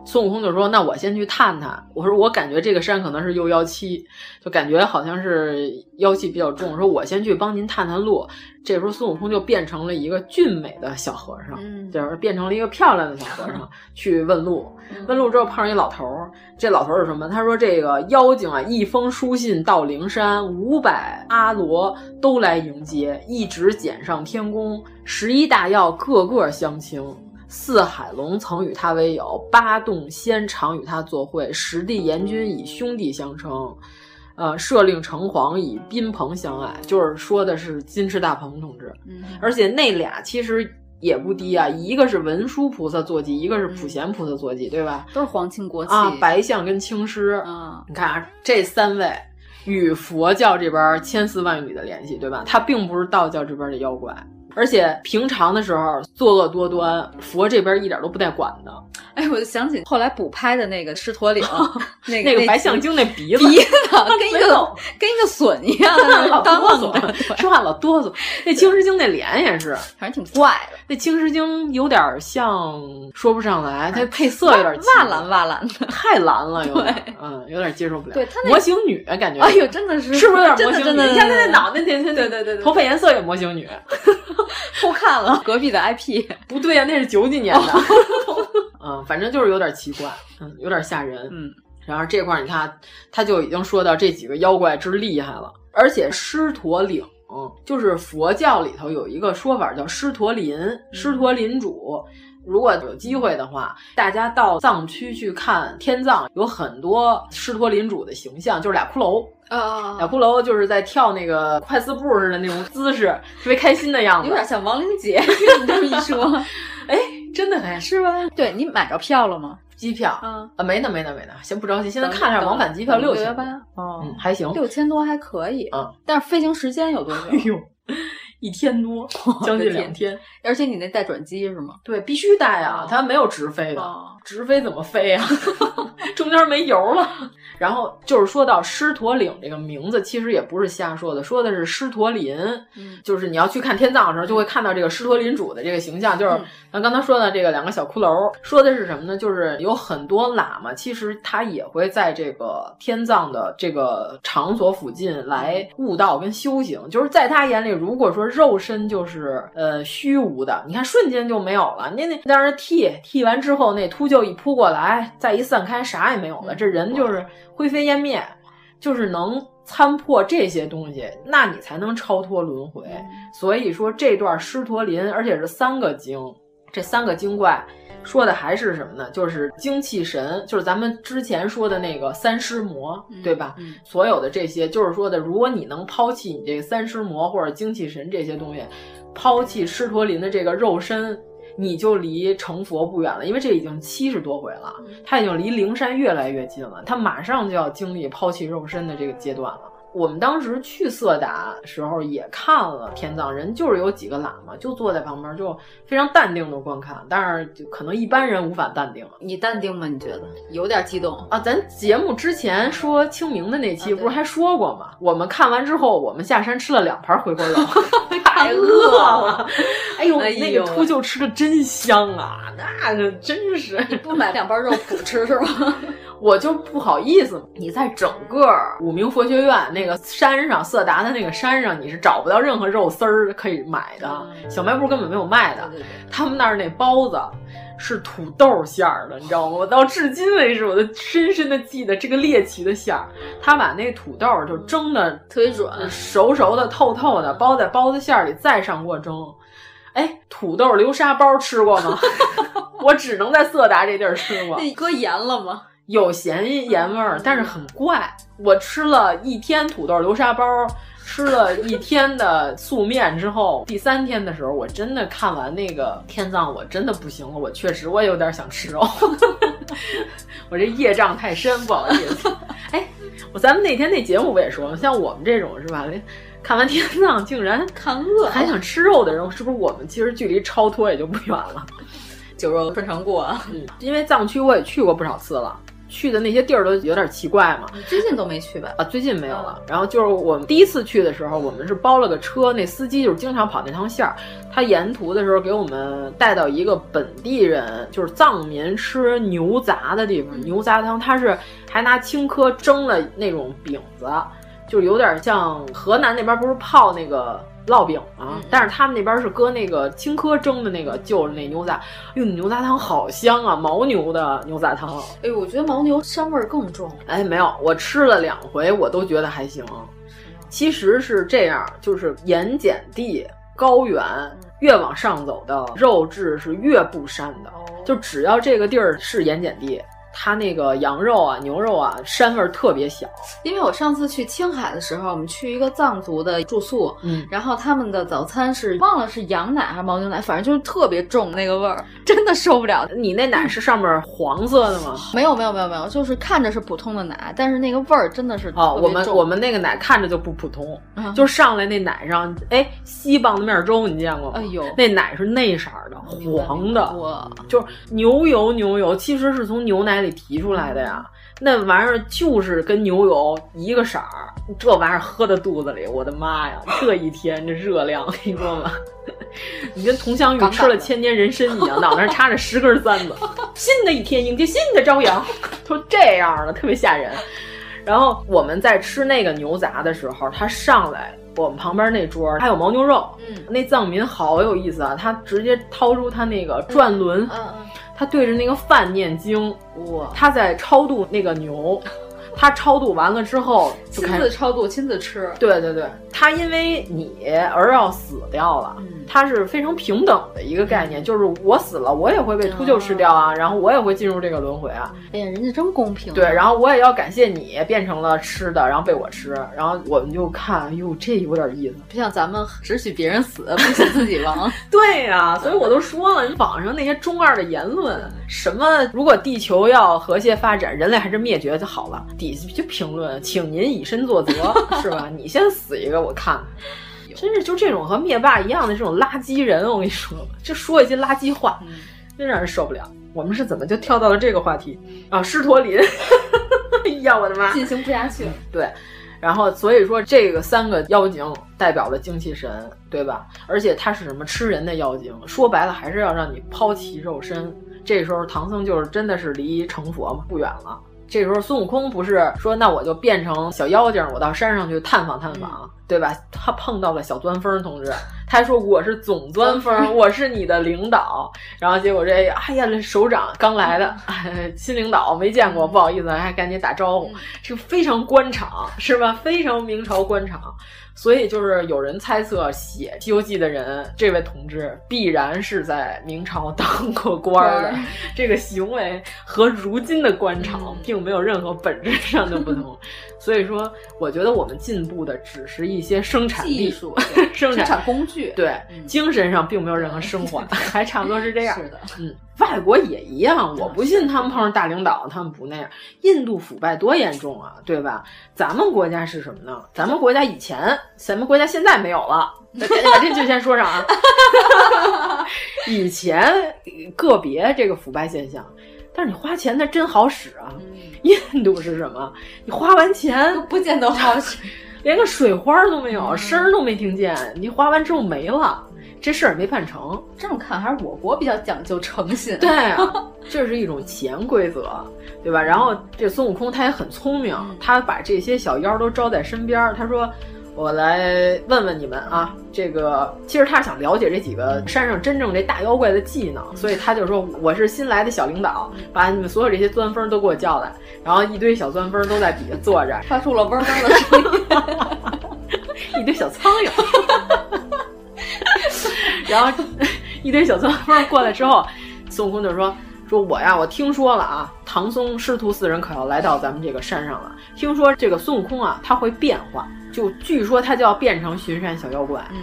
孙悟空就说：“那我先去探探。”我说：“我感觉这个山可能是又妖气，就感觉好像是妖气比较重。说我先去帮您探探路。”这时候孙悟空就变成了一个俊美的小和尚，嗯，就是变成了一个漂亮的小和尚 去问路。问路之后碰上一老头儿，这老头儿是什么？他说：“这个妖精啊，一封书信到灵山，五百阿罗都来迎接，一直捡上天宫，十一大药个个相亲。”四海龙曾与他为友，八洞仙常与他作会，十地阎君以兄弟相称，呃，设令城隍以宾朋相爱，就是说的是金翅大鹏同志。嗯，而且那俩其实也不低啊，一个是文殊菩萨坐骑，一个是普贤菩萨坐骑，对吧？都是皇亲国戚啊，白象跟青狮。啊，你看啊，这三位与佛教这边千丝万缕的联系，对吧？他并不是道教这边的妖怪。而且平常的时候作恶多端，佛这边一点都不带管的。哎，我就想起后来补拍的那个狮驼岭，那个、那个白象精那鼻子，鼻子 跟一个跟一个笋一样，老哆嗦，说话老哆嗦。那青狮精那脸也是，反正挺怪的。那青狮精有点像，说不上来，它配色有点瓦蓝瓦蓝的，太蓝了，有点，嗯，有点接受不了。对，它模型女感觉，哎呦，真的是，是不是有点模型女？你看她那脑袋，对对对对，头发颜色也模型女。偷看了隔壁的 IP，不对呀、啊，那是九几年的。嗯，反正就是有点奇怪，嗯，有点吓人。嗯，然后这块你看，他就已经说到这几个妖怪之厉害了，而且狮驼岭。嗯，就是佛教里头有一个说法叫狮驼林，狮驼林主。如果有机会的话，大家到藏区去看天葬，有很多狮驼林主的形象，就是俩骷髅。啊，俩骷髅就是在跳那个快四步似的那种姿势，特别开心的样子，有点像亡灵节。你这么一说，哎，真的很是吧？对你买着票了吗？机票啊啊，没呢，没呢，没呢，先不着急，现在看一下往返机票六千八，哦，嗯，还行，六千多还可以嗯。但是飞行时间有多久？哎呦，一天多，将近两天。而且你那带转机是吗？对，必须带啊，它没有直飞的，哦直飞怎么飞啊？中间没油了。然后就是说到狮驼岭这个名字，其实也不是瞎说的，说的是狮驼林。嗯，就是你要去看天葬的时候，就会看到这个狮驼林主的这个形象。就是咱刚才说的这个两个小骷髅，说的是什么呢？就是有很多喇嘛，其实他也会在这个天葬的这个场所附近来悟道跟修行。就是在他眼里，如果说肉身就是呃虚无的，你看瞬间就没有了。那那让人剃剃完之后，那秃鹫一扑过来，再一散开，啥也没有了。这人就是灰飞烟灭，就是能参破这些东西，那你才能超脱轮回。所以说这段狮驼林，而且是三个精，这三个精怪说的还是什么呢？就是精气神，就是咱们之前说的那个三尸魔，对吧？所有的这些，就是说的，如果你能抛弃你这个三尸魔或者精气神这些东西，抛弃狮驼林的这个肉身。你就离成佛不远了，因为这已经七十多回了，他已经离灵山越来越近了，他马上就要经历抛弃肉身的这个阶段了。我们当时去色达时候也看了天葬，人就是有几个喇嘛就坐在旁边，就非常淡定的观看，但是就可能一般人无法淡定。你淡定吗？你觉得有点激动啊？咱节目之前说清明的那期不是还说过吗？我们看完之后，我们下山吃了两盘回锅肉，太饿了。哎呦，那个秃鹫吃的真香啊，那个真是。你不买两包肉脯吃是吧？我就不好意思，你在整个五明佛学院那个山上，色达的那个山上，你是找不到任何肉丝儿可以买的，小卖部根本没有卖的。他们那儿那包子是土豆馅儿的，你知道吗？我到至今为止，我都深深的记得这个猎奇的馅儿。他把那土豆就蒸的特别软，熟熟的、透透的，包在包子馅儿里，再上锅蒸。哎，土豆流沙包吃过吗？我只能在色达这地儿吃过。那搁盐了吗？有咸盐味儿，但是很怪。我吃了一天土豆流沙包，吃了一天的素面之后，第三天的时候，我真的看完那个天葬，我真的不行了。我确实，我也有点想吃肉。我这业障太深，不好意思。哎，我咱们那天那节目不也说了，像我们这种是吧？看完天葬竟然看饿，还想吃肉的人，是不是我们其实距离超脱也就不远了？酒肉穿肠过，嗯，因为藏区我也去过不少次了。去的那些地儿都有点奇怪嘛，最近都没去吧？啊，最近没有了。然后就是我们第一次去的时候，我们是包了个车，那司机就是经常跑那趟线儿。他沿途的时候给我们带到一个本地人，就是藏民吃牛杂的地方，牛杂汤。他是还拿青稞蒸了那种饼子，就是有点像河南那边不是泡那个。烙饼啊，但是他们那边是搁那个青稞蒸的那个，就是那牛杂，哟，牛杂汤好香啊，牦牛的牛杂汤。哎呦，我觉得牦牛膻味儿更重。哎，没有，我吃了两回，我都觉得还行。其实是这样，就是盐碱地高原，越往上走的肉质是越不膻的，就只要这个地儿是盐碱地。它那个羊肉啊、牛肉啊，膻味儿特别小。因为我上次去青海的时候，我们去一个藏族的住宿，嗯，然后他们的早餐是忘了是羊奶还是牦牛奶，反正就是特别重那个味儿，真的受不了。你那奶是上面黄色的吗？没有没有没有没有，就是看着是普通的奶，但是那个味儿真的是哦。我们我们那个奶看着就不普通，就上来那奶上，哎，西棒子面粥你见过吗？哎呦，那奶是那色儿的，黄的，哇，就是牛油牛油，其实是从牛奶。里提出来的呀，那玩意儿就是跟牛油一个色儿，这玩意儿喝到肚子里，我的妈呀，这一天这热量，我跟你说吧，你跟佟湘玉吃了千年人参一样，脑袋上插着十根簪子，新的一天迎接新的朝阳，都这样了，特别吓人。然后我们在吃那个牛杂的时候，他上来我们旁边那桌还有牦牛肉，嗯，那藏民好有意思啊，他直接掏出他那个转轮，嗯嗯。他对着那个饭念经，哇！他在超度那个牛，他超度完了之后，亲自超度，亲自吃。对对对，他因为你而要死掉了，他是非常平等的一个概念，就是我死了，我也会被秃鹫吃掉啊，然后我也会进入这个轮回啊。哎呀，人家真公平。对，然后我也要感谢你变成了吃的，然后被我吃，然后我们就看，哟，这有点意思，不像咱们只许别人死，不许自己亡。对呀，所以我都说了，网上那些中二的言论，什么如果地球要和谐发展，人类还是灭绝就好了。底下就评论，请您以身作则，是吧？你先死一个，我看。真是就这种和灭霸一样的这种垃圾人，我跟你说，就说一些垃圾话，真让人受不了。我们是怎么就跳到了这个话题啊？狮驼林，哎呀，我的妈，进行不下去了。对。然后，所以说这个三个妖精代表了精气神，对吧？而且它是什么吃人的妖精？说白了，还是要让你抛弃肉身。这时候唐僧就是真的是离成佛嘛不远了。这时候孙悟空不是说那我就变成小妖精，我到山上去探访探访，嗯、对吧？他碰到了小钻风同志，他还说我是总钻风，我是你的领导。然后结果这哎呀，这首长刚来的，哎，新领导没见过，不好意思，还赶紧打招呼。这个非常官场是吧？非常明朝官场。所以就是有人猜测写《西游记》的人，这位同志必然是在明朝当过官的，这个行为和如今的官场并没有任何本质上的不同。所以说，我觉得我们进步的只是一些生产技术、生产产工具，对、嗯、精神上并没有任何升华，还差不多是这样。是的，嗯，外国也一样，我不信他们碰上大领导，他们不那样。印度腐败多严重啊，对吧？咱们国家是什么呢？咱们国家以前，咱们国家现在没有了。把这句先说上啊。以前个别这个腐败现象。但是你花钱它真好使啊！印度是什么？你花完钱不见得好使，连个水花都没有，声儿都没听见。你花完之后没了，这事儿没办成。这么看，还是我国比较讲究诚信。对啊，这是一种潜规则，对吧？然后这孙悟空他也很聪明，他把这些小妖都招在身边。他说。我来问问你们啊，这个其实他是想了解这几个山上真正这大妖怪的技能，所以他就说我是新来的小领导，把你们所有这些钻风都给我叫来，然后一堆小钻风都在底下坐着，发出了嗡嗡的声音，一堆小苍蝇，然后一堆小钻风过来之后，孙悟空就说。说我呀，我听说了啊，唐僧师徒四人可要来到咱们这个山上了。听说这个孙悟空啊，他会变化，就据说他就要变成巡山小妖怪。嗯，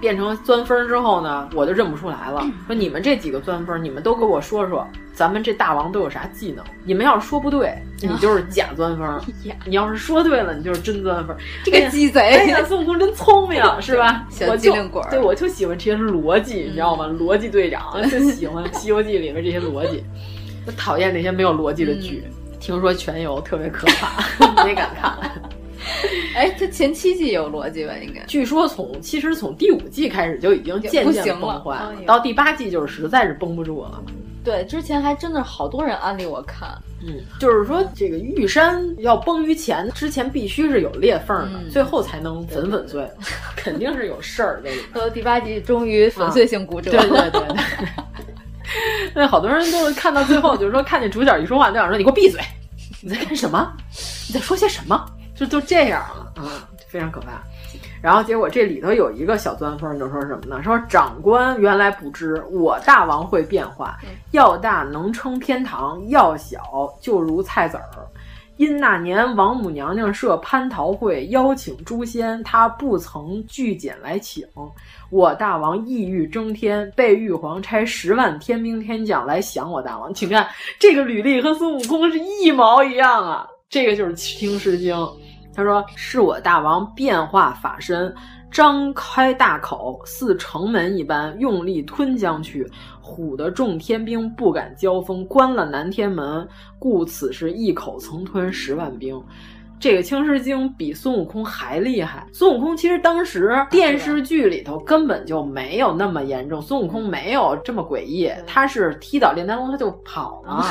变成钻风之后呢，我就认不出来了。说你们这几个钻风，你们都给我说说，咱们这大王都有啥技能？你们要是说不对，你就是假钻风；你要是说对了，你就是真钻风。这个鸡贼！哎呀，孙悟空真聪明，是吧？小机灵鬼。对，我就喜欢这些逻辑，你知道吗？逻辑队长 就喜欢《西游记》里面这些逻辑，我讨厌那些没有逻辑的剧。听说全游特别可怕，没敢看。哎，他前七季有逻辑吧？应该。据说从其实从第五季开始就已经渐渐崩坏，到第八季就是实在是绷不住了。对，之前还真的好多人安利我看。嗯，就是说这个玉山要崩于前之前必须是有裂缝的，嗯、最后才能粉粉碎，肯定是有事儿这里。到第八季终于粉碎性骨折。对对对对。那好多人都看到最后，就是说看见主角一说话，就想说你给我闭嘴，你在干什么？你在说些什么？就都这样了啊、嗯，非常可怕。然后结果这里头有一个小钻风，就说什么呢？说长官原来不知我大王会变化，要大能称天堂，要小就如菜籽儿。因那年王母娘娘设蟠桃会，邀请诸仙，他不曾拒简来请。我大王意欲争天，被玉皇差十万天兵天将来降我大王。请看这个履历和孙悟空是一毛一样啊！这个就是听《诗经》，他说是我大王变化法身，张开大口，似城门一般，用力吞将去。唬得众天兵不敢交锋，关了南天门，故此是一口曾吞十万兵。这个《青狮精》比孙悟空还厉害。孙悟空其实当时电视剧里头根本就没有那么严重，孙悟空没有这么诡异，他是踢倒炼丹炉他就跑了。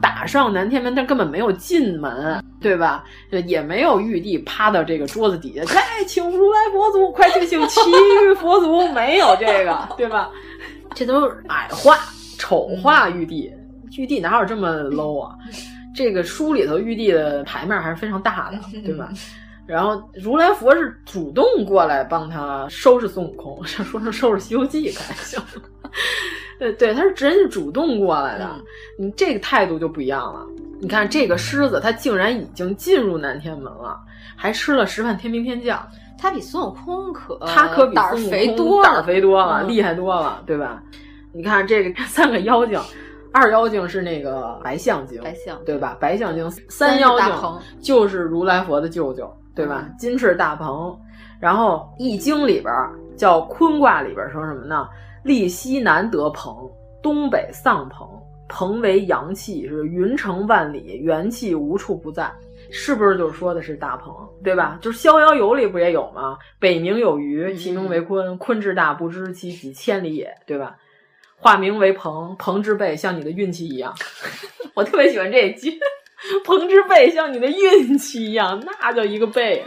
打上南天门，但根本没有进门，对吧？也没有玉帝趴到这个桌子底下，哎，请如来佛祖，快去请其余佛祖，没有这个，对吧？这都是矮化、丑化玉帝，玉帝哪有这么 low 啊？这个书里头玉帝的牌面还是非常大的，对吧？然后如来佛是主动过来帮他收拾孙悟空，说成收拾《西游记》开玩笑。对 对，他是直接主动过来的，你这个态度就不一样了。你看这个狮子，他竟然已经进入南天门了，还吃了十万天兵天将。他比孙悟空可，他可比胆儿肥多，胆儿肥多了，嗯、厉害多了，对吧？你看这个三个妖精，二妖精是那个白象精，白象对吧？白象精，三妖精就是如来佛的舅舅，对吧？嗯、金翅大鹏，然后易经里边叫坤卦里边说什么呢？立西南得鹏，东北丧鹏，鹏为阳气，是云成万里，元气无处不在。是不是就是说的是大鹏，对吧？就是《逍遥游》里不也有吗？北冥有鱼，其名为鲲。鲲之大，不知其几千里也，对吧？化名为鹏，鹏之背像你的运气一样。我特别喜欢这一句，鹏之背像你的运气一样，那叫一个背。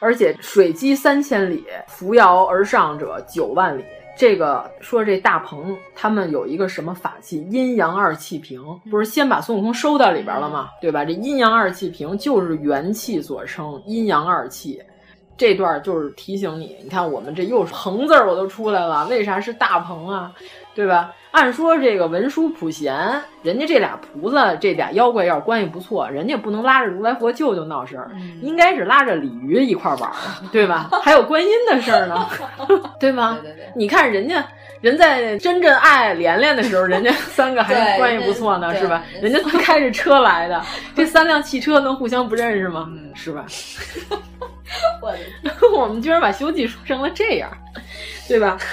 而且水击三千里，扶摇而上者九万里。这个说这大鹏他们有一个什么法器？阴阳二气瓶，不是先把孙悟空收到里边了吗？对吧？这阴阳二气瓶就是元气所生，阴阳二气。这段就是提醒你，你看我们这又鹏字儿我都出来了，为啥是大鹏啊？对吧？按说这个文殊普贤，人家这俩菩萨这俩妖怪要是关系不错，人家不能拉着如来佛舅舅闹事儿，应该是拉着鲤鱼一块玩儿，对吧？还有观音的事儿呢，对吗？对对对你看人家。人在真正爱连连的时候，人家 三个还关系不错呢，是吧？人家都开着车来的，这三辆汽车能互相不认识吗？是吧？我的天 我们居然把《西游记》说成了这样，对吧？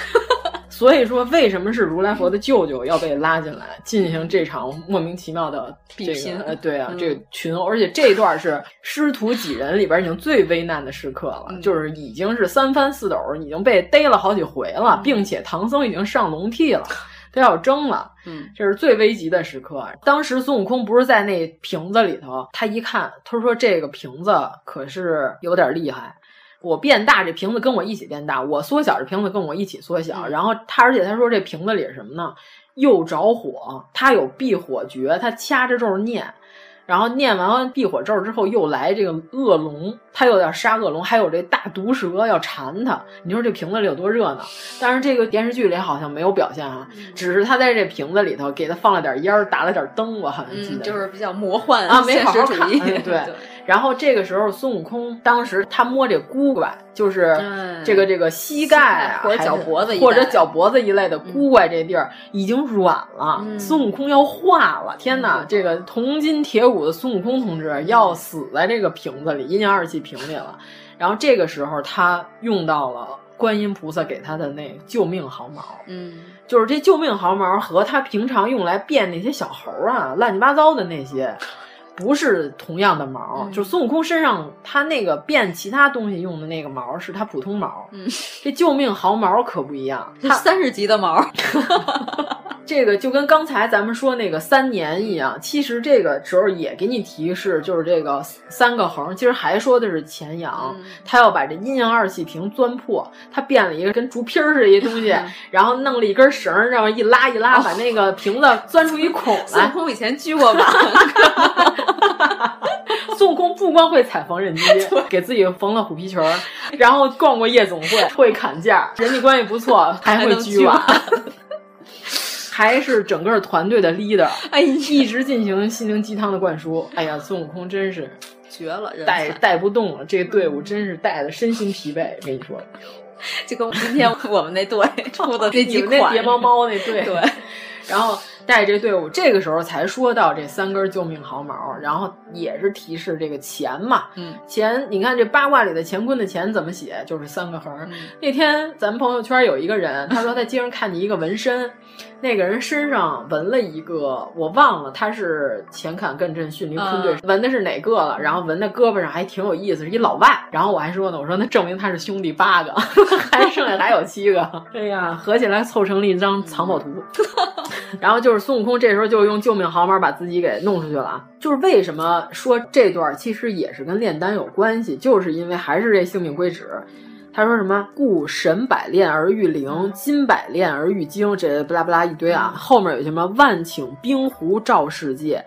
所以说，为什么是如来佛的舅舅要被拉进来进行这场莫名其妙的这个？呃，对啊，嗯这个群殴，而且这段是师徒几人里边已经最危难的时刻了，嗯就是已经是三番四斗，已经被逮了好几回了，并且唐僧已经上龙替了。都要争了，嗯，这是最危急的时刻。当时孙悟空不是在那瓶子里头，他一看，他说这个瓶子可是有点厉害。我变大，这瓶子跟我一起变大；我缩小，这瓶子跟我一起缩小。然后他，而且他说这瓶子里是什么呢？又着火，他有避火诀，他掐着咒念。然后念完避火咒之后，又来这个恶龙，他又要杀恶龙，还有这大毒蛇要缠他。你说这瓶子里有多热闹？但是这个电视剧里好像没有表现啊，只是他在这瓶子里头给他放了点烟儿，打了点灯，我好像记嗯，得、就是比较魔幻啊，没好好看。对。然后这个时候，孙悟空当时他摸这箍拐，就是这个这个膝盖啊，或者脚脖子或者脚脖子一类的箍拐这地儿已经软了，嗯孙悟空要化了。天哪，这个铜筋铁骨的孙悟空同志要死在这个瓶子里，阴阳二气瓶里了。然后这个时候，他用到了观音菩萨给他的那救命毫毛。嗯，就是这救命毫毛和他平常用来变那些小猴啊、乱七八糟的那些，不是同样的毛。嗯就是孙悟空身上他那个变其他东西用的那个毛是他普通毛，嗯，这救命毫毛可不一样。他三十级的毛，这个就跟刚才咱们说那个三年一样，其实这个时候也给你提示，就是这个三个横，其实还说的是前阳，嗯他要把这阴阳二气瓶钻破，他变了一个跟竹皮儿似的一东西，然后弄了一根绳儿，然后一拉一拉，把那个瓶子钻出一孔来。孙悟空以前锯过吧？孙悟空不光会踩缝纫机，给自己缝了虎皮裙儿，然后逛过夜总会，会砍价，人际关系不错，还会锯瓦。还是整个团队的 leader，哎，一直进行心灵鸡汤的灌输。哎呀，孙悟空真是绝了，人带带不动了，这个队伍真是带的身心疲惫。跟你说，就跟今天我们那队 出的那你几款们那叠猫猫那队，对，然后带这队伍，这个时候才说到这三根救命毫毛，然后也是提示这个钱嘛，嗯，钱，你看这八卦里的乾坤的钱怎么写，就是三个横。嗯那天咱们朋友圈有一个人，他说在街上看见一个纹身，那个人身上纹了一个，我忘了他是前坎艮震巽离坤兑、嗯纹的是哪个了，然后纹在胳膊上还挺有意思，是一老外。然后我还说呢，我说那证明他是兄弟八个，还剩下还有七个，哎呀，合起来凑成了一张藏宝图。然后就是孙悟空这时候就用救命毫毛把自己给弄出去了啊！就是为什么说这段其实也是跟炼丹有关系，就是因为还是这性命归旨。他说什么？故神百炼而愈灵，金百炼而愈精，这不拉不拉一堆啊。后面有什么？万顷冰湖照世界，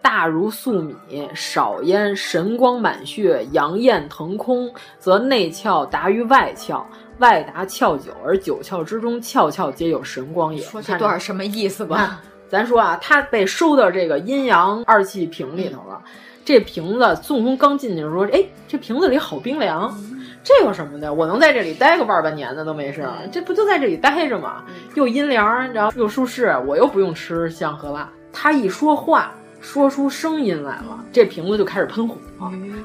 大如粟米，少焉神光满穴，阳焰腾空，则内窍达于外窍。外达窍九，而九窍之中，窍窍皆有神光也。说这段什么意思吧？咱说啊，他被收到这个阴阳二气瓶里头了。这瓶子，孙悟空刚进去的时候，哎，这瓶子里好冰凉，这有什么的？我能在这里待个万半年的都没事，这不就在这里待着吗？又阴凉，然后又舒适，我又不用吃香和辣。他一说话，说出声音来了，这瓶子就开始喷火。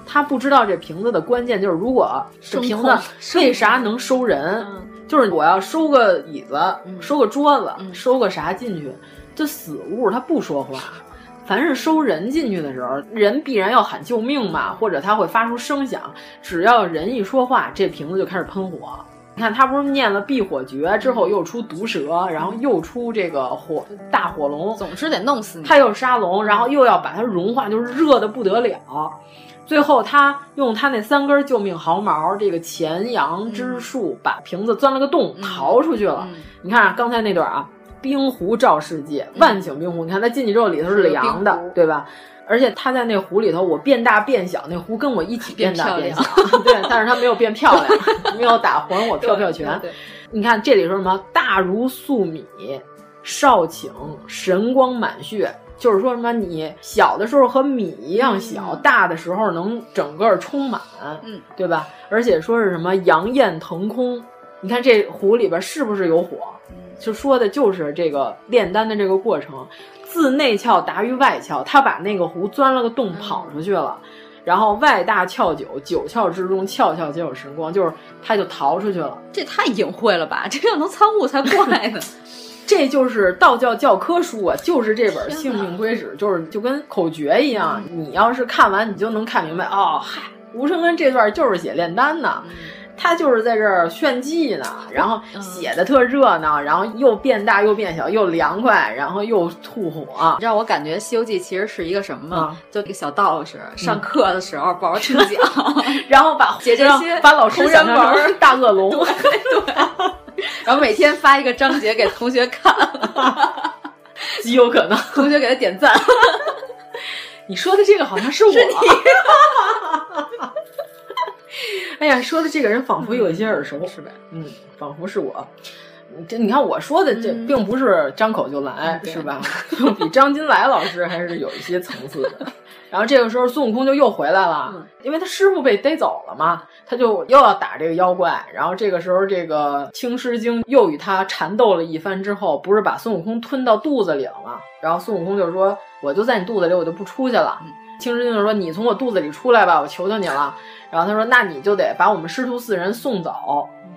他不知道这瓶子的关键就是，如果这瓶子为啥能收人，就是我要收个椅子，收个桌子，收个啥进去。就死物他不说话。凡是收人进去的时候，人必然要喊救命嘛，或者他会发出声响。只要人一说话，这瓶子就开始喷火。你看他不是念了避火诀之后，又出毒蛇，然后又出这个火大火龙，总之得弄死你。他又杀龙，然后又要把它融化，就是热的不得了。最后他用他那三根救命毫毛，这个前阳之术，把瓶子钻了个洞，逃出去了。你看刚才那段啊。冰湖照世界，万顷冰湖。你看它进去之后，里头是凉的，对吧？而且它在那湖里头，我变大变小，那湖跟我一起变大变小，对。但是它没有变漂亮，没有打还我票票拳。你看这里说什么？大如粟米，少顷神光满穴，就是说什么？你小的时候和米一样小，大的时候能整个充满，嗯，对吧？而且说是什么？阳焰腾空。你看这湖里边是不是有火？就说的就是这个炼丹的这个过程，自内窍达于外窍，他把那个壶钻了个洞跑出去了，然后外大窍九，九窍之中窍窍皆有神光，就是他就逃出去了。这太隐晦了吧？这要能参悟才怪呢。这就是道教教科书啊，就是这本《性命归旨》，就是就跟口诀一样，你要是看完，你就能看明白。哦，嗨，吴承恩这段就是写炼丹的。他就是在这儿炫技呢，然后写的特热闹，然后又变大又变小，又凉快，然后又吐火。你知道我感觉《西游记》其实是一个什么吗？就一个小道士上课的时候 抱着听讲，然后把写这些把老师想成大恶龙，对，然后每天发一个章节给同学看，极有可能。同学给他点赞。你说的这个好像是我。哎呀，说的这个人仿佛有一些耳熟，是呗？嗯，仿佛是我。这你看我说的这并不是张口就来，是吧？比张金来老师还是有一些层次的。然后这个时候孙悟空就又回来了，因为他师傅被逮走了嘛，他就又要打这个妖怪。然后这个时候，这个青狮精又与他缠斗了一番之后，不是把孙悟空吞到肚子里了吗？然后孙悟空就说：“我就在你肚子里，我就不出去了。”青狮精就说：“你从我肚子里出来吧，我求求你了。”然后他说：“那你就得把我们师徒四人送走，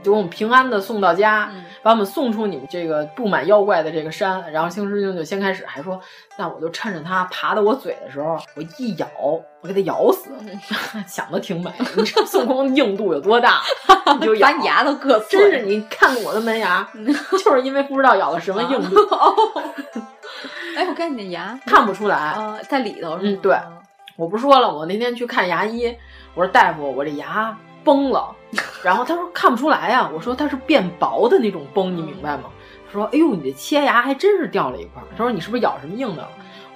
就我们平安的送到家，把我们送出你们这个布满妖怪的这个山。”然后星师兄就先开始还说：“那我就趁着他爬到我嘴的时候，我一咬，我给他咬死。”想的挺美，你知道孙悟空硬度有多大？你就把你牙都硌碎。真是你看看我的门牙，就是因为不知道咬了什么硬度。哎，我看你的牙看不出来呃，在里头。嗯，对，我不说了，我那天去看牙医。我说大夫，我这牙崩了，然后他说看不出来呀。我说它是变薄的那种崩，你明白吗？他说，哎呦，你这切牙还真是掉了一块。他说你是不是咬什么硬的？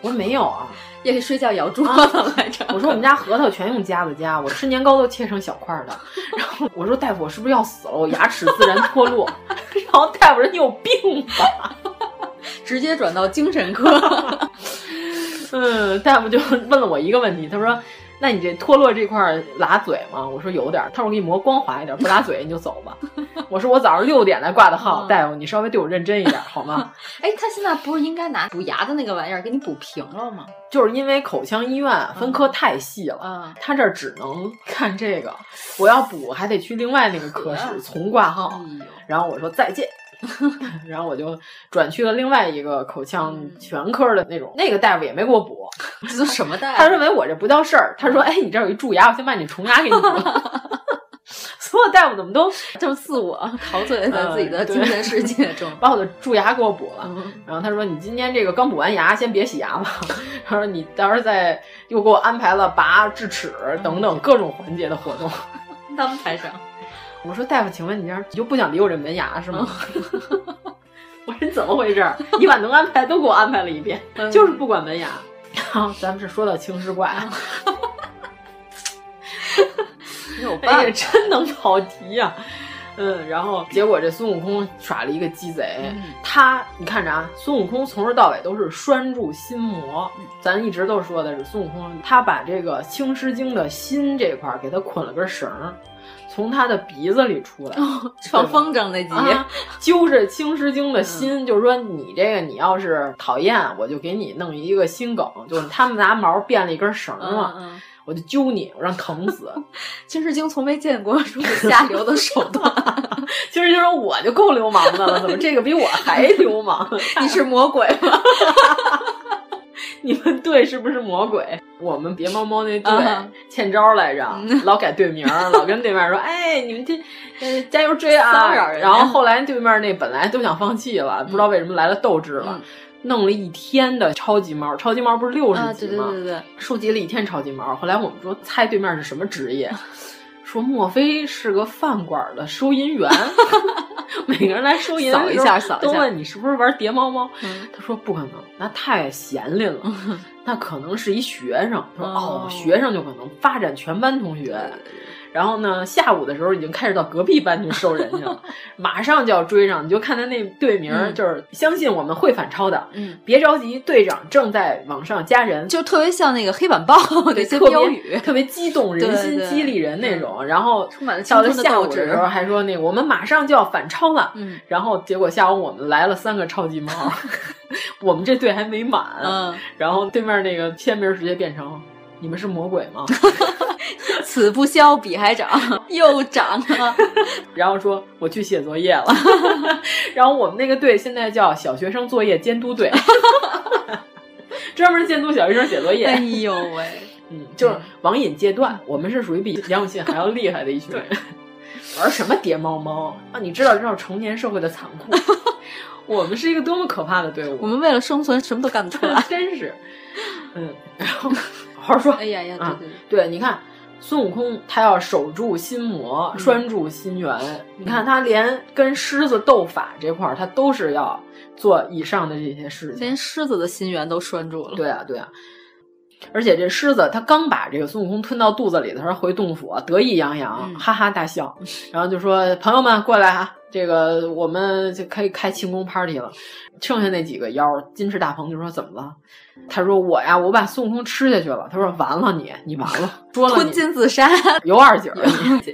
我说没有啊，夜里睡觉咬桌子来着。我说我们家核桃全用夹子夹，我吃年糕都切成小块的。然后我说大夫，我是不是要死了？我牙齿自然脱落。然后大夫说你有病吧？直接转到精神科。嗯，大夫就问了我一个问题，他说。那你这脱落这块拉嘴吗？我说有点，他说我给你磨光滑一点，不拉嘴你就走吧。我说我早上六点来挂的号，大夫你稍微对我认真一点好吗？哎，他现在不是应该拿补牙的那个玩意儿给你补平了吗？就是因为口腔医院分科太细了，他这儿只能 看这个，我要补还得去另外那个科室重挂号。然后我说再见。然后我就转去了另外一个口腔全科的那种，那个大夫也没给我补，这都什么大夫？他认为我这不叫事儿。他说：“哎，你这有一蛀牙，我先把你虫牙给你补。”所有大夫怎么都这么自我，陶醉在自己的精神世界中，把我的蛀牙给我补了。然后他说：“你今天这个刚补完牙，先别洗牙了。”他说：“你到时候再又给我安排了拔智齿等等各种环节的活动。”安排上。我说大夫，请问你这你就不想理我这门牙是吗？我说你怎么回事？你把能安排都给我安排了一遍，就是不管门牙。好，咱们是说到青狮怪啊，有办法，真能跑题呀。嗯，然后结果这孙悟空耍了一个鸡贼，他你看着啊，孙悟空从头到尾都是拴住心魔，咱一直都说的是孙悟空，他把这个青狮精的心这块给他捆了根绳。从他的鼻子里出来，放风筝那集，揪着青狮精的心，就是说你这个你要是讨厌，我就给你弄一个心梗，就是他们拿毛变了一根绳嘛。我就揪你，我让疼死。金世京从没见过如此下流的手段。金世京说我就够流氓的了，怎么这个比我还流氓？你是魔鬼吗？你们队是不是魔鬼？我们别猫猫那队、uh 欠招来着，嗯老改队名，老跟对面说：“哎，你们这 呃加油追啊！”然后后来对面那本来都想放弃了，嗯、不知道为什么来了斗志了。嗯弄了一天的超级猫，超级猫不是六十啊级吗？对对对对，收集了一天超级猫。后来我们说猜对面是什么职业，说莫非是个饭馆的收银员？每个人来收银扫一下，扫一下，都问你是不是玩叠猫猫？嗯、他说不可能，那太闲林了，那可能是一学生。他说哦，学生就可能发展全班同学。然后呢，下午的时候已经开始到隔壁班去收人去了，马上就要追上。你就看他那队名，嗯、就是相信我们会反超的。嗯，别着急，队长正在往上加人，就特别像那个黑板报 那些标语，特别激动人心、激励人那种。然后 充满了到了下午的时候，还说那个我们马上就要反超了。嗯，然后结果下午我们来了三个超级猫，我们这队还没满。嗯，然后对面那个签名直接变成。你们是魔鬼吗？此不消彼还长，又长了。然后说我去写作业了。然后我们那个队现在叫小学生作业监督队，专门监督小学生写作业。哎呦喂，嗯，就是网瘾戒断，我们是属于比杨永信还要厉害的一群人。玩什么叠猫猫啊？你知道这种成年社会的残酷？我们是一个多么可怕的队伍！我们为了生存什么都干得出来，真是。嗯，然后。好好说，哎呀呀，对对对，对，你看孙悟空他要守住心魔，嗯、拴住心猿。你看他连跟狮子斗法这块儿，他都是要做以上的这些事情，连狮子的心猿都拴住了。对啊，对啊。而且这狮子他刚把这个孙悟空吞到肚子里的时候，回洞府得意洋洋，嗯、哈哈大笑，然后就说：“朋友们过来哈、啊，这个我们就可以开庆功 party 了。”剩下那几个妖，金翅大鹏就说：“怎么了？”他说：“我呀，我把孙悟空吃下去了。”他说：“完了你，你完了，说了吞金自杀，尤二姐，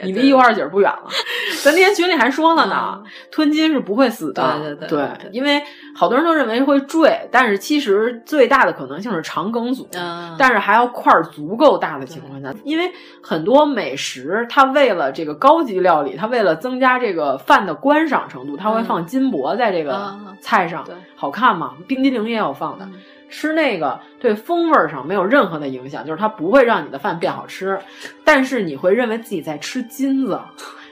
你离尤二姐不远了。咱那天群里还说了呢，嗯、吞金是不会死的，对对对对，因为好多人都认为会坠，但是其实最大的可能性是肠梗阻，嗯、但是还要块足够大的情况下，因为很多美食它为了这个高级料理，它为了增加这个饭的观赏程度，它会放金箔在这个菜上，嗯、好看嘛。冰激凌也有放的。吃那个对风味上没有任何的影响，就是它不会让你的饭变好吃，但是你会认为自己在吃金子，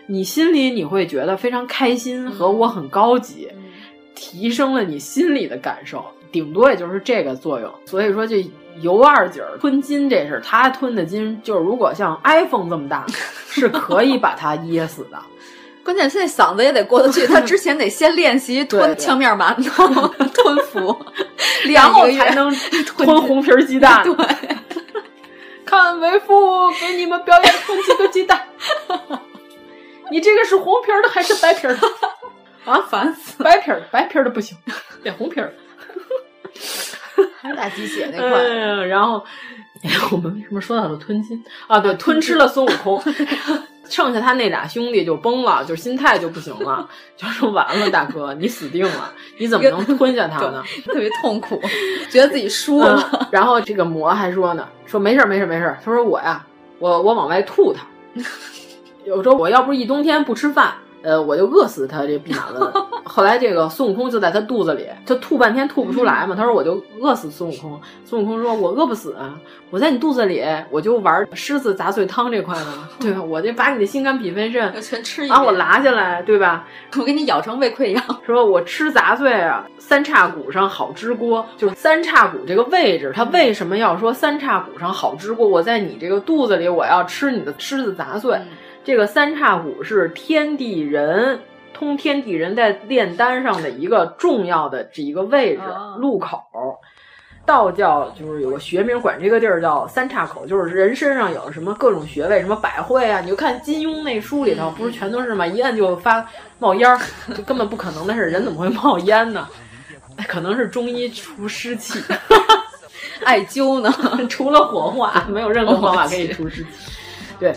你心里你会觉得非常开心和我很高级，提升了你心里的感受，顶多也就是这个作用。所以说这尤二姐吞金这事，她吞的金就是如果像 iPhone 这么大，是可以把它噎死的。关键现在嗓子也得过得去，他之前得先练习 吞呛面馒头、吞服，然后才能 吞红皮鸡蛋。对，看为父给你们表演吞几个鸡蛋。你这个是红皮的还是白皮的？啊，烦死！白皮的，白皮的不行，得红皮的。还是打鸡血那块、嗯。然后，哎，我们为什么说到了吞金啊？对，吞吃了孙悟空。剩下他那俩兄弟就崩了，就心态就不行了，就说完了，大哥，你死定了，你怎么能吞下他呢？特别痛苦，觉得自己输了。嗯、然后这个魔还说呢，说没事没事没事，他说我呀，我我往外吐他，有时候我要不是一冬天不吃饭。呃，我就饿死他这弼马温。后来这个孙悟空就在他肚子里，他吐半天吐不出来嘛。他说我就饿死孙悟空。孙悟空说：“我饿不死啊，我在你肚子里，我就玩狮子杂碎汤这块呢，对吧？我就把你的心肝脾肺肾全吃一把，我拿下来，对吧？我给你咬成胃溃疡。说我吃杂碎啊，三叉骨上好支锅，就是三叉骨这个位置，他为什么要说三叉骨上好支锅？我在你这个肚子里，我要吃你的狮子杂碎。”这个三叉骨是天地人通天地人在炼丹上的一个重要的这一个位置路口。道教就是有个学名，管这个地儿叫三岔口，就是人身上有什么各种穴位，什么百会啊，你就看金庸那书里头，不是全都是吗？一摁就发冒烟儿，就根本不可能的事，人怎么会冒烟呢？可能是中医除湿气，艾灸呢，除了火化，没有任何方法可以除湿气。对。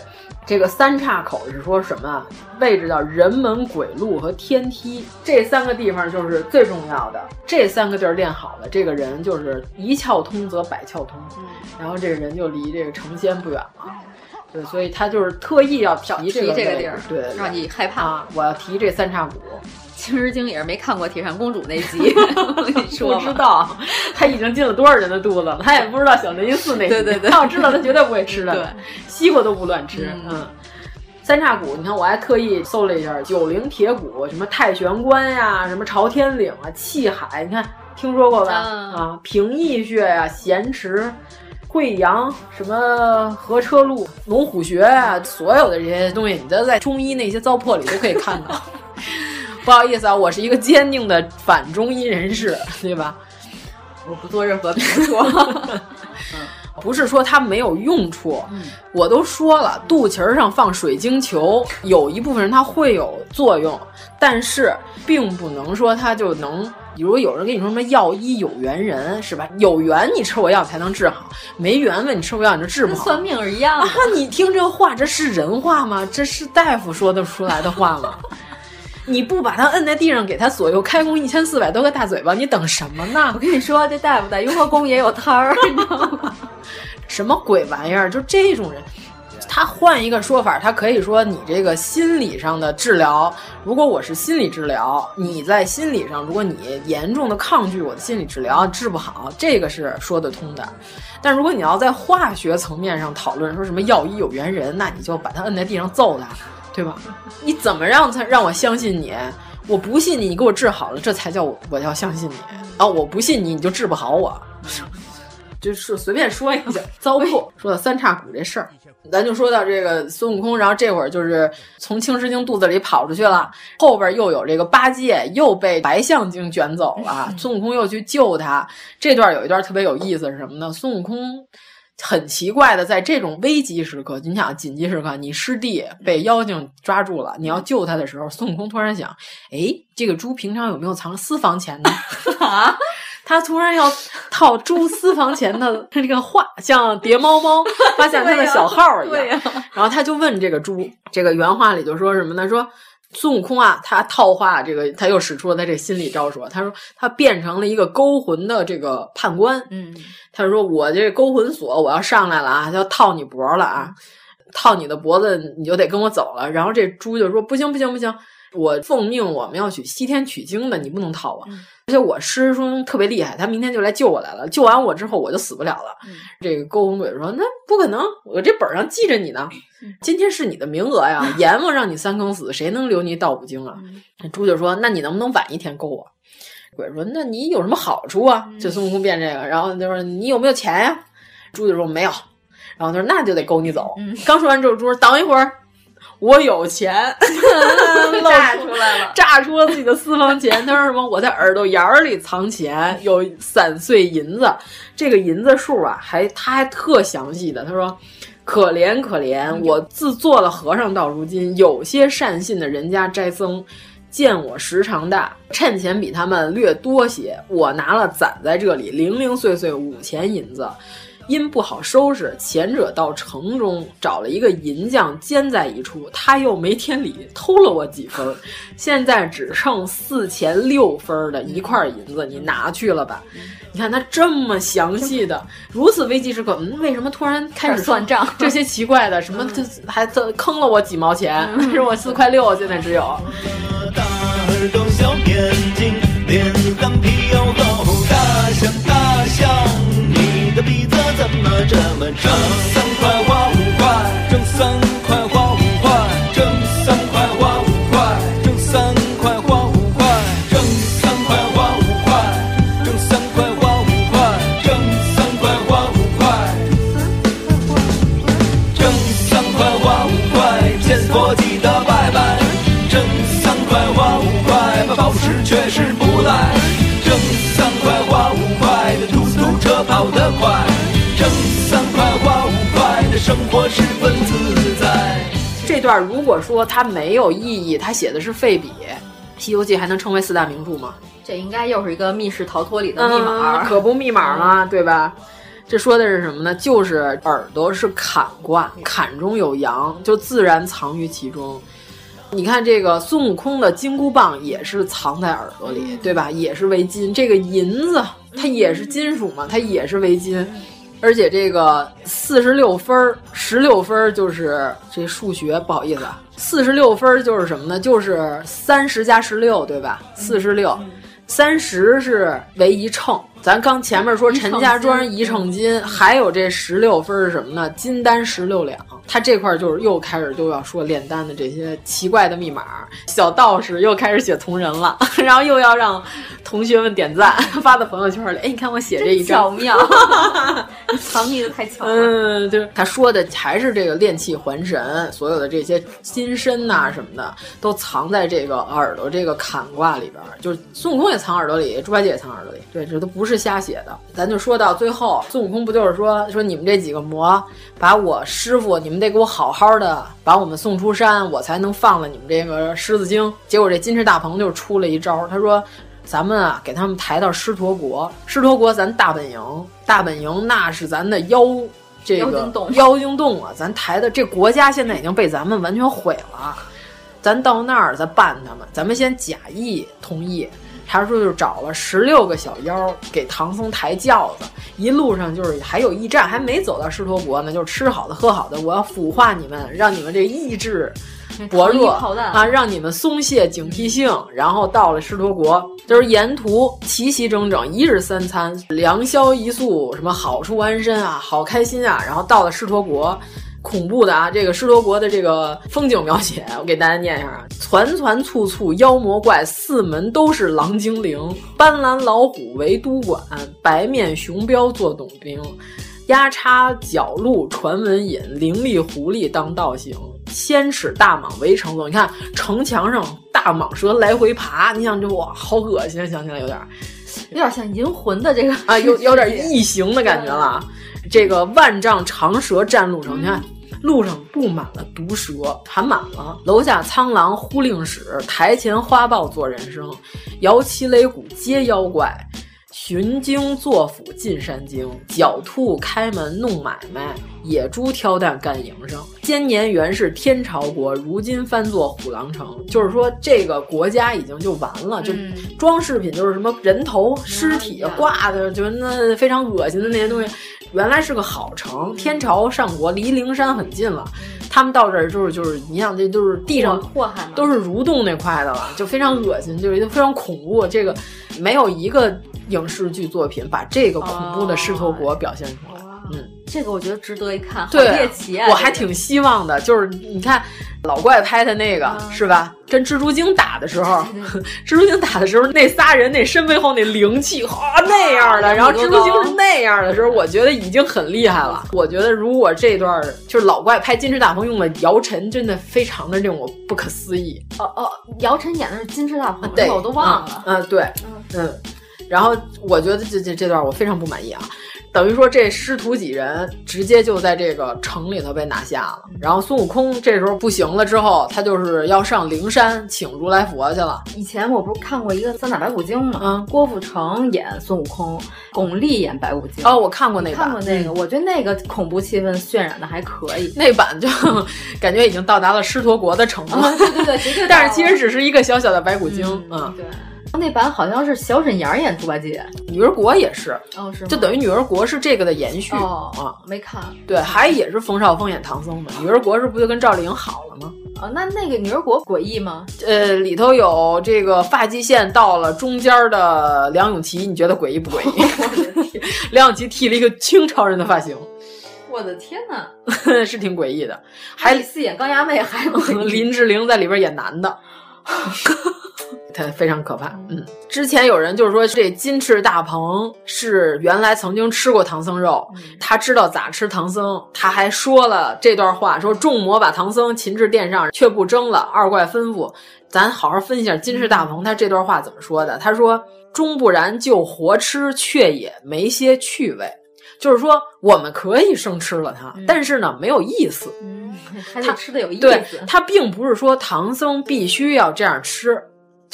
这个三岔口是说什么？位置叫人门、鬼路和天梯，这三个地方就是最重要的。这三个地儿练好了，这个人就是一窍通则百窍通，然后这个人就离这个成仙不远了。对，所以他就是特意要提这个这个地儿，对，让你害怕。啊、我要提这三岔骨。青石精也是没看过《铁扇公主》那集，我跟你说，不知道他已经进了多少人的肚子了，他也不知道小雷音寺那集。对对对，他要知道，他绝对不会吃的。对，西瓜都不乱吃。嗯。嗯三叉骨，你看我还特意搜了一下，九灵铁骨，什么太玄关呀，什么朝天岭啊，气海，你看听说过吧？嗯、啊，平邑穴呀，咸池、贵阳，什么河车路、龙虎穴啊，所有的这些东西，你都在中医那些糟粕里都可以看到。不好意思啊，我是一个坚定的反中医人士，对吧？我不做任何评说。不是说它没有用处，嗯、我都说了，肚脐上放水晶球，有一部分人它会有作用，但是并不能说它就能。比如有人跟你说什么药医有缘人是吧？有缘你吃我药才能治好，没缘分你吃我药你就治不好。算命是一样的啊！你听这话，这是人话吗？这是大夫说的出来的话吗？你不把他摁在地上，给他左右开弓一千四百多个大嘴巴，你等什么呢？我跟你说，这大夫在雍和宫也有摊儿，你知道吗？什么鬼玩意儿？就这种人，他换一个说法，他可以说你这个心理上的治疗，如果我是心理治疗，你在心理上，如果你严重的抗拒我的心理治疗，治不好，这个是说得通的。但如果你要在化学层面上讨论，说什么药医有缘人，那你就把他摁在地上揍他。对吧？你怎么让才让我相信你？我不信你，你给我治好了，这才叫我我要相信你啊！我不信你，你就治不好我。就是随便说一下 糟粕。说到三叉骨这事儿，咱就说到这个孙悟空，然后这会儿就是从青狮精肚子里跑出去了，后边又有这个八戒又被白象精卷走了，孙悟空又去救他。这段有一段特别有意思是什么呢？孙悟空。很奇怪的，在这种危急时刻，你想紧急时刻，你师弟被妖精抓住了，你要救他的时候，孙悟空突然想，哎，这个猪平常有没有藏私房钱呢？啊，他突然要套猪私房钱的 这个话，像叠猫猫发现他的小号一样，然后他就问这个猪，这个原话里就说什么呢？说。孙悟空啊，他套话这个，他又使出了他这心理招数。他说他变成了一个勾魂的这个判官。嗯，他说我这勾魂锁我要上来了啊，要套你脖了啊，套你的脖子，你就得跟我走了。然后这猪就说不行不行不行，我奉命我们要去西天取经的，你不能套我。而且我师兄特别厉害，他明天就来救我来了。救完我之后，我就死不了了。嗯、这个勾魂鬼说：“那不可能，我这本上记着你呢。今天是你的名额呀，阎王让你三更死，谁能留你到五经啊？”嗯、猪就说：“那你能不能晚一天勾我？”鬼说：“那你有什么好处啊？”就孙悟空变这个，然后就说：“你有没有钱呀？”猪就说：“没有。”然后他说：“那就得勾你走。嗯”刚说完之后，猪说：“等一会儿。”我有钱，炸出来了，炸出了自己的私房钱。他说什么？我在耳朵眼儿里藏钱，有散碎银子。这个银子数啊，还他还特详细的。他说：“可怜可怜，我自做了和尚到如今，有些善信的人家斋僧，见我时长大，趁钱比他们略多些。我拿了攒在这里，零零碎碎五钱银子。”因不好收拾，前者到城中找了一个银匠兼在一处，他又没天理，偷了我几分，现在只剩四钱六分的一块银子，你拿去了吧。你看他这么详细的，如此危急时刻，嗯，为什么突然开始算账？这些奇怪的什么，还坑了我几毛钱，但是我四块六现在只有。大耳朵小眼睛，脸蛋皮又厚，大声大的鼻子怎么这么长？生活十分自在。这段如果说它没有意义，它写的是废笔，《西游记》还能称为四大名著吗？这应该又是一个密室逃脱里的密码，嗯、可不密码吗？对吧？这说的是什么呢？就是耳朵是坎卦，坎中有阳，就自然藏于其中。你看这个孙悟空的金箍棒也是藏在耳朵里，对吧？也是为金。这个银子它也是金属嘛，它也是为金。而且这个四十六分儿十六分儿就是这数学，不好意思啊，四十六分儿就是什么呢？就是三十加十六，对吧？四十六，三十是为一称。咱刚前面说陈家庄一秤金，还有这十六分是什么呢？金丹十六两。他这块就是又开始就要说炼丹的这些奇怪的密码，小道士又开始写同人了，然后又要让同学们点赞，发到朋友圈里。哎，你看我写这一张，巧妙，藏匿的太巧了。嗯，就是他说的还是这个炼气还神，所有的这些金身呐、什么的，都藏在这个耳朵这个坎卦里边。就是孙悟空也藏耳朵里，猪八戒也藏耳朵里。对，这都不是瞎写的。咱就说到最后，孙悟空不就是说说你们这几个魔把我师傅，你们得给我好好的把我们送出山，我才能放了你们这个狮子精。结果这金翅大鹏就出了一招，他说。咱们啊，给他们抬到狮驼国，狮驼国咱大本营，大本营那是咱的妖这个妖精洞妖精洞啊，咱抬的这国家现在已经被咱们完全毁了，咱到那儿再办他们，咱们先假意同意。他说就找了十六个小妖给唐僧抬轿子，一路上就是还有驿站，还没走到狮驼国呢，就是吃好的喝好的，我要腐化你们，让你们这意志。薄弱啊，让你们松懈警惕性，然后到了狮驼国，就是沿途齐齐整整一日三餐，良宵一宿，什么好处安身啊，好开心啊。然后到了狮驼国，恐怖的啊，这个狮驼国的这个风景描写，我给大家念一下啊：团团簇簇妖魔怪，四门都是狼精灵，斑斓老虎为都管，白面熊彪做董兵。压叉角鹿传文引，伶俐狐狸当道行，千尺大蟒围城坐。你看城墙上大蟒蛇来回爬，你想就哇，好恶心，想起来有点，有点像银魂的这个啊，有有点异形的感觉了。这个万丈长蛇占路上，你看路上布满了毒蛇，含满了。楼下苍狼呼令使，台前花豹做人声，摇旗擂鼓皆妖怪。寻经作府进山经，狡兔开门弄买卖，野猪挑担干营生。今年原是天朝国，如今翻作虎狼城。就是说，这个国家已经就完了，就装饰品就是什么人头、尸体挂的，就那非常恶心的那些东西。原来是个好城，天朝上国离灵山很近了。他们到这儿就是就是，你想这都是地上都是蠕动那块的了，就非常恶心，就是非常恐怖。这个没有一个。影视剧作品把这个恐怖的狮头国表现出来，嗯，这个我觉得值得一看，好，猎奇啊！我还挺希望的，就是你看老怪拍的那个是吧？跟蜘蛛精打的时候，蜘蛛精打的时候，那仨人那身背后那灵气啊那样的，然后蜘蛛精是那样的时候，我觉得已经很厉害了。我觉得如果这段就是老怪拍金翅大鹏用了姚晨，真的非常的令我不可思议。哦哦，姚晨演的是金翅大鹏，对，我都忘了。嗯，对，嗯。然后我觉得这这这段我非常不满意啊，等于说这师徒几人直接就在这个城里头被拿下了。然后孙悟空这时候不行了之后，他就是要上灵山请如来佛去了。以前我不是看过一个《三打白骨精》吗？嗯，郭富城演孙悟空，巩俐演白骨精。哦，我看过那版，看过那个，我觉得那个恐怖气氛渲染的还可以。那版就 感觉已经到达了狮驼国的程度。对对对，绝对。但是其实只是一个小小的白骨精嗯，对。那版好像是小沈阳演猪八戒，女儿国也是，哦是，就等于女儿国是这个的延续哦啊，没看，对，还也是冯绍峰演唐僧的，女儿国是不就跟赵丽颖好了吗？啊，那那个女儿国诡异吗？呃，里头有这个发际线到了中间的梁咏琪，你觉得诡异不诡异？梁咏琪剃了一个清朝人的发型，我的天哪，是挺诡异的，还四眼钢牙妹，还有林志玲在里边演男的。他非常可怕，嗯，之前有人就是说这金翅大鹏是原来曾经吃过唐僧肉，他知道咋吃唐僧，他还说了这段话，说众魔把唐僧擒至殿上，却不争了。二怪吩咐，咱好好分析下金翅大鹏他这段话怎么说的。他说：“终不然就活吃，却也没些趣味。”就是说我们可以生吃了它，但是呢没有意思。嗯，还得吃的有意思。对，他并不是说唐僧必须要这样吃。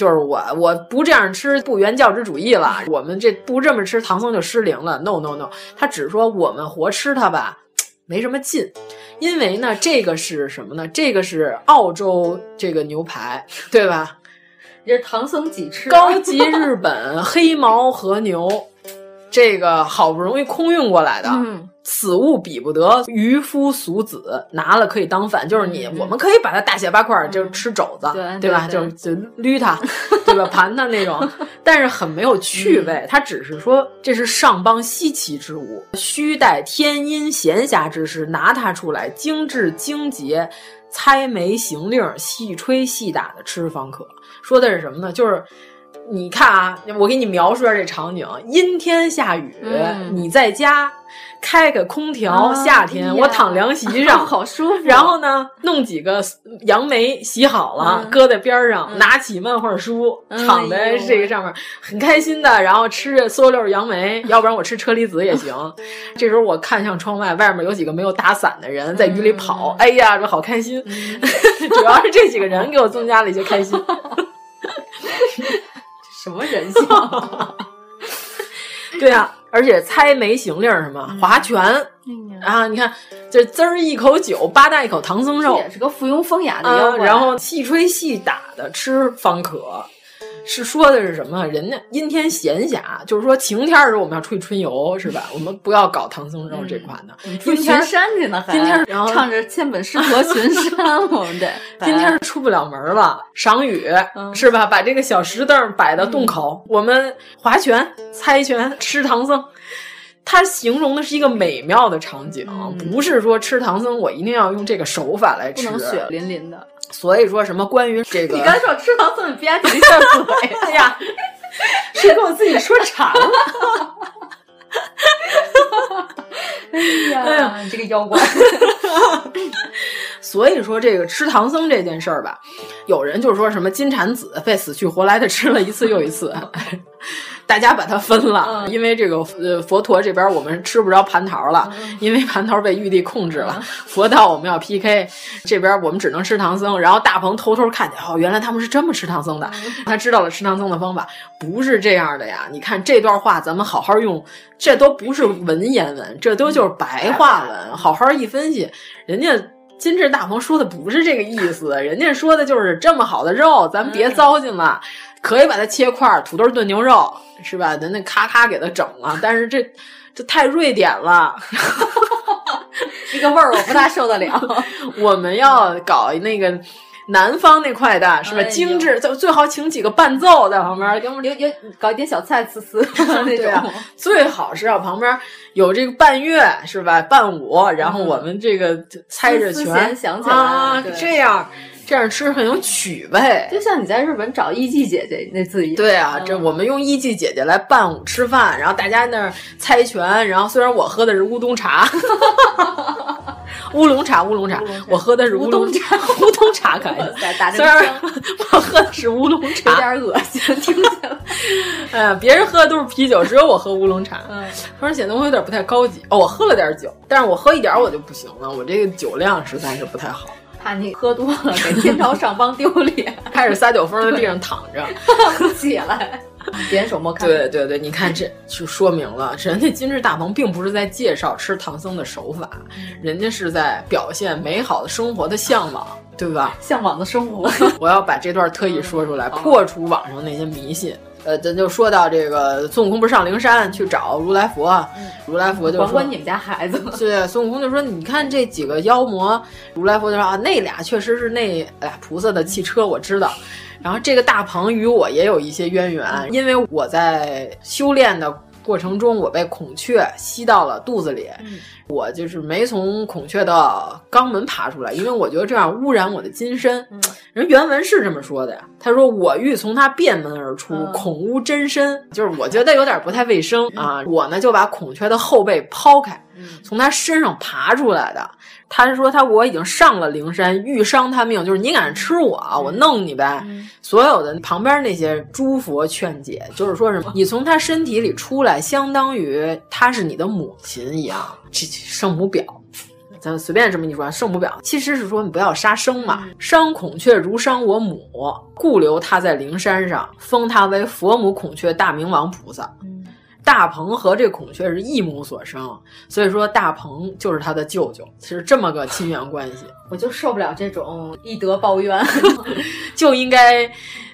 就是我我不这样吃不原教旨主义了，我们这不这么吃唐僧就失灵了。No No No，他只说我们活吃它吧，没什么劲，因为呢，这个是什么呢？这个是澳洲这个牛排，对吧？这是唐僧几吃？高级日本黑毛和牛，这个好不容易空运过来的。嗯此物比不得渔夫俗子，拿了可以当饭，就是你，我们可以把它大卸八块，就是吃肘子，对吧？就是就捋它，对吧？盘它那种，但是很没有趣味。它只是说这是上邦稀奇之物，须待天阴闲暇之时拿它出来，精致精洁，猜枚行令，细吹细打的吃方可。说的是什么呢？就是。你看啊，我给你描述一下这场景：阴天下雨，嗯、你在家开个空调，啊、夏天我躺凉席上，好舒服。然后呢，弄几个杨梅洗好了，嗯、搁在边上，嗯、拿起漫画书，嗯、躺在这个上面，很开心的，然后吃着嗦溜杨梅，要不然我吃车厘子也行。这时候我看向窗外，外面有几个没有打伞的人在雨里跑，哎呀，这好开心！主要是这几个人给我增加了一些开心。什么人性？对啊，而且猜枚行令什么划拳，啊，你看这滋儿一口酒，吧嗒一口唐僧肉，也是个附庸风雅的妖怪。然后细吹细打的吃方可。是说的是什么？人家阴天闲暇，就是说晴天的时候我们要出去春游，是吧？我们不要搞唐僧肉这款的。嗯、出去巡山去呢，今天然后唱着 千本师婆巡山，我们得。今天出不了门了，赏雨、嗯、是吧？把这个小石凳摆到洞口，嗯、我们划拳、猜拳、吃唐僧。他形容的是一个美妙的场景，嗯、不是说吃唐僧我一定要用这个手法来吃，不能血淋淋的。所以说什么关于这个，你刚才说吃唐僧，你吧唧一下嘴，哎 呀，谁给我自己说馋了。哎呀，哎呀，你这个妖怪。所以说这个吃唐僧这件事儿吧，有人就说什么金蝉子被死去活来的吃了一次又一次。大家把它分了，嗯、因为这个呃佛陀这边我们吃不着蟠桃了，嗯、因为蟠桃被玉帝控制了。嗯、佛道我们要 PK，这边我们只能吃唐僧。然后大鹏偷偷看见，哦，原来他们是这么吃唐僧的，他知道了吃唐僧的方法，不是这样的呀。你看这段话，咱们好好用，这都不是文言文，这都就是白话文，好好一分析，人家。金翅大鹏说的不是这个意思，人家说的就是这么好的肉，咱别糟践了，可以把它切块，土豆炖牛肉是吧？咱那咔咔给它整了，但是这这太瑞典了，这个味儿我不大受得了。我们要搞那个南方那块的，是吧？哎、精致，最最好请几个伴奏在旁边，给我们留留搞一点小菜丝丝 那种、啊。最好是要旁边有这个伴乐，是吧？伴舞，然后我们这个猜着拳，想起来啊，这样。这样吃很有趣味，就像你在日本找艺妓姐姐那字一样。对啊，这我们用艺妓姐姐来伴舞吃饭，然后大家那儿猜拳，然后虽然我喝的是乌冬茶，乌龙茶，乌龙茶，我喝的是乌龙茶，乌冬茶可以。打虽然 我喝的是乌龙茶，有点恶心，听起来。嗯，别人喝的都是啤酒，只有我喝乌龙茶。嗯，突然显得我有点不太高级。哦，我喝了点酒，但是我喝一点我就不行了，我这个酒量实在是不太好。怕你喝多了给天朝上邦丢脸，开始撒酒疯在地上躺着，起来，点手摸看。对对对，你看这就说明了，人家金翅大鹏并不是在介绍吃唐僧的手法，人家是在表现美好的生活的向往，对吧？向往的生活，我要把这段特意说出来，破除网上那些迷信。呃，咱就说到这个孙悟空不是上灵山去找如来佛，嗯、如来佛就说管管你们家孩子。对，孙悟空就说：“你看这几个妖魔。”如来佛就说：“啊，那俩确实是那俩菩萨的汽车，我知道。然后这个大鹏与我也有一些渊源，嗯、因为我在修炼的过程中，我被孔雀吸到了肚子里。嗯我就是没从孔雀的肛门爬出来，因为我觉得这样污染我的金身。嗯、人原文是这么说的呀，他说：“我欲从他便门而出，嗯、恐污真身。”就是我觉得有点不太卫生啊。我呢就把孔雀的后背抛开，从他身上爬出来的。他说他我已经上了灵山，欲伤他命，就是你敢吃我，我弄你呗。所有的旁边那些诸佛劝解，就是说什么你从他身体里出来，相当于他是你的母亲一样。这圣母婊，咱随便这么一说，圣母婊其实是说你不要杀生嘛，伤孔雀如伤我母，故留他在灵山上，封他为佛母孔雀大明王菩萨。大鹏和这孔雀是一母所生，所以说大鹏就是他的舅舅，是这么个亲缘关系。我就受不了这种以德报怨，就应该，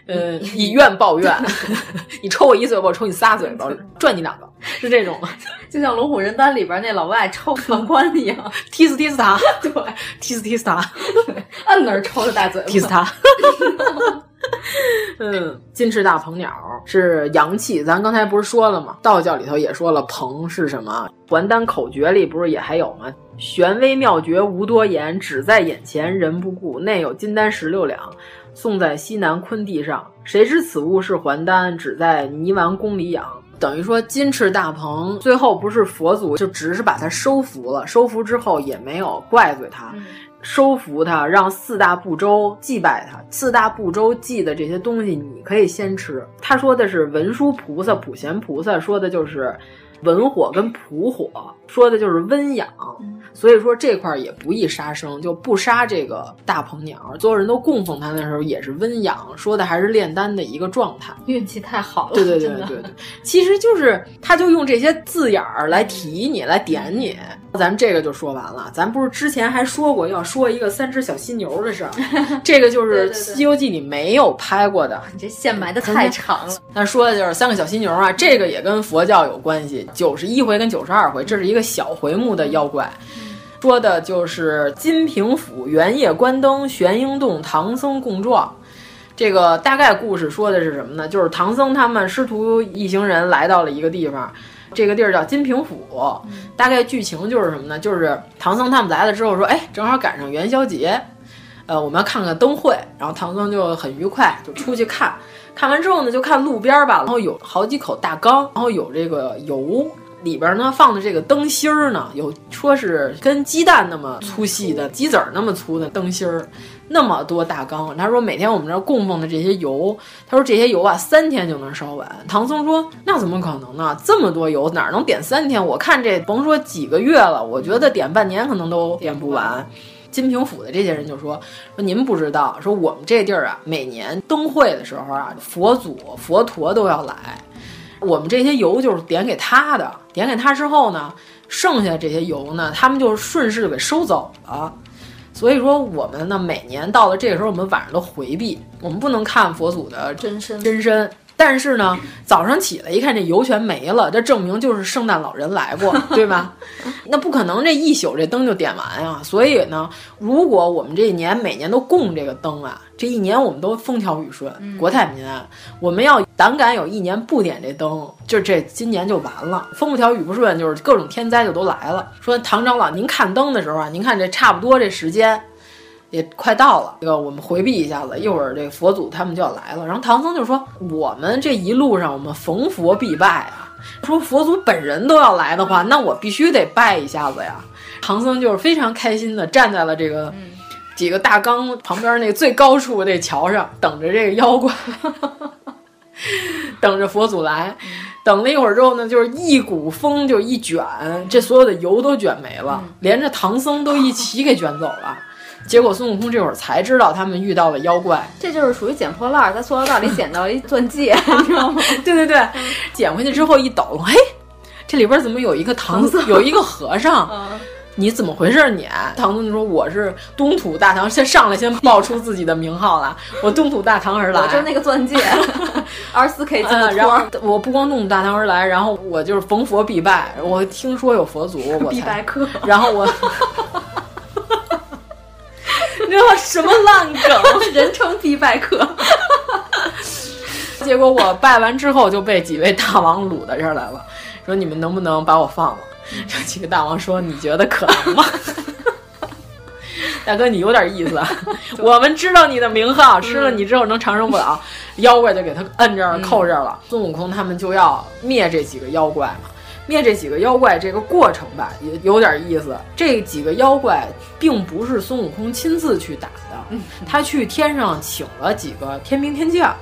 呃，以怨报怨。你抽我一嘴巴，我抽你仨嘴巴，赚你两个，是这种，就像《龙虎人丹》里边那老外抽宦官一样，踢死踢死他，对，踢死踢死他，摁那儿抽的大嘴巴，踢死他。嗯，金翅大鹏鸟是阳气，咱刚才不是说了吗？道教里头也说了，鹏是什么？还丹口诀里不是也还有吗？玄微妙诀无多言，只在眼前人不顾。内有金丹十六两，送在西南坤地上。谁知此物是还丹，只在泥丸宫里养。等于说金翅大鹏最后不是佛祖就只是把它收服了，收服之后也没有怪罪他。收服他，让四大部洲祭拜他。四大部洲祭的这些东西，你可以先吃。他说的是文殊菩萨、普贤菩萨，说的就是文火跟普火，说的就是温养。所以说这块儿也不宜杀生，就不杀这个大鹏鸟。所有人都供奉它的时候，也是温养，说的还是炼丹的一个状态。运气太好了，对对对对对，其实就是他就用这些字眼儿来提你，来点你。咱们这个就说完了，咱不是之前还说过要说一个三只小犀牛的事儿，这个就是《西游记》里没有拍过的。你这线埋的太长了。那说的就是三个小犀牛啊，这个也跟佛教有关系。九十一回跟九十二回，这是一个小回目的妖怪。说的就是金平府元夜关灯，玄英洞唐僧共撞。这个大概故事说的是什么呢？就是唐僧他们师徒一行人来到了一个地方，这个地儿叫金平府。大概剧情就是什么呢？就是唐僧他们来了之后说，哎，正好赶上元宵节，呃，我们要看看灯会。然后唐僧就很愉快，就出去看。看完之后呢，就看路边吧，然后有好几口大缸，然后有这个油。里边呢放的这个灯芯儿呢，有说是跟鸡蛋那么粗细的鸡子儿那么粗的灯芯儿，那么多大缸。他说每天我们这供奉的这些油，他说这些油啊三天就能烧完。唐僧说那怎么可能呢？这么多油哪能点三天？我看这甭说几个月了，我觉得点半年可能都点不完。金平府的这些人就说说您不知道，说我们这地儿啊，每年灯会的时候啊，佛祖佛陀都要来。我们这些油就是点给他的，点给他之后呢，剩下这些油呢，他们就顺势就给收走了。所以说，我们呢每年到了这个时候，我们晚上都回避，我们不能看佛祖的真身真身。但是呢，早上起来一看这油全没了，这证明就是圣诞老人来过，对吧？那不可能这一宿这灯就点完啊。所以呢，如果我们这一年每年都供这个灯啊，这一年我们都风调雨顺、国泰民安。我们要胆敢有一年不点这灯，就这今年就完了，风不调雨不顺，就是各种天灾就都来了。说唐长老，您看灯的时候啊，您看这差不多这时间。也快到了，这个我们回避一下子，一会儿这佛祖他们就要来了。然后唐僧就说：“我们这一路上我们逢佛必拜啊，说佛祖本人都要来的话，那我必须得拜一下子呀。”唐僧就是非常开心的站在了这个几个大缸旁边那最高处那桥上，等着这个妖怪，等着佛祖来。等了一会儿之后呢，就是一股风就一卷，这所有的油都卷没了，连着唐僧都一起给卷走了。结果孙悟空这会儿才知道他们遇到了妖怪，这就是属于捡破烂，在塑料袋里捡到一钻戒，你知道吗？对对对，捡回去之后一抖嘿，这里边怎么有一个唐僧，有一个和尚？你怎么回事？你唐僧就说我是东土大唐，先上来先报出自己的名号了，我东土大唐而来，我就是那个钻戒，二十四 K 金的然后。我不光东土大唐而来，然后我就是逢佛必拜，我听说有佛祖，我必拜客，然后我。你知道什么烂梗？人称必拜客。结果我拜完之后就被几位大王掳到这儿来了，说你们能不能把我放了？这几个大王说：“你觉得可能吗？” 大哥，你有点意思。我们知道你的名号，吃了你之后能长生不老。妖怪就给他摁这儿扣这儿了。孙悟空他们就要灭这几个妖怪嘛。灭这几个妖怪这个过程吧，也有点意思。这几个妖怪并不是孙悟空亲自去打的，他去天上请了几个天兵天将。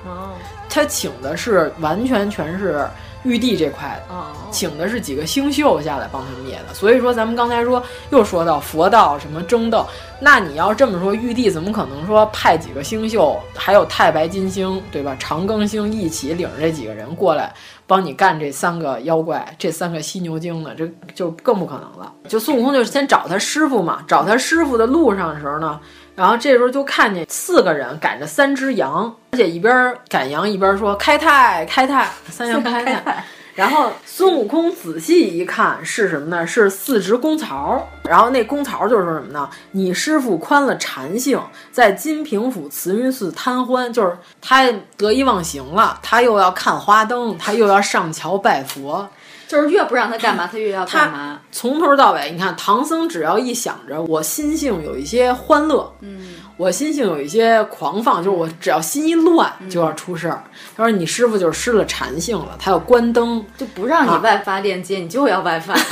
他请的是完全全是玉帝这块的，哦、请的是几个星宿下来帮他灭的。所以说，咱们刚才说又说到佛道什么争斗，那你要这么说，玉帝怎么可能说派几个星宿，还有太白金星，对吧？长庚星一起领着这几个人过来帮你干这三个妖怪，这三个犀牛精呢？这就更不可能了。就孙悟空就先找他师傅嘛，找他师傅的路上的时候呢。然后这时候就看见四个人赶着三只羊，而且一边赶羊一边说：“开泰，开泰，三羊开泰。”然后孙悟空仔细一看是什么呢？是四只公曹。然后那公曹就是什么呢？你师傅宽了禅性，在金平府慈云寺贪欢，就是他得意忘形了，他又要看花灯，他又要上桥拜佛。就是越不让他干嘛，他越要干嘛。从头到尾，你看唐僧只要一想着我心性有一些欢乐，嗯，我心性有一些狂放，就是我只要心一乱就要出事儿。他说你师傅就是失了禅性了，他要关灯，就不让你外发链接，你就要外发。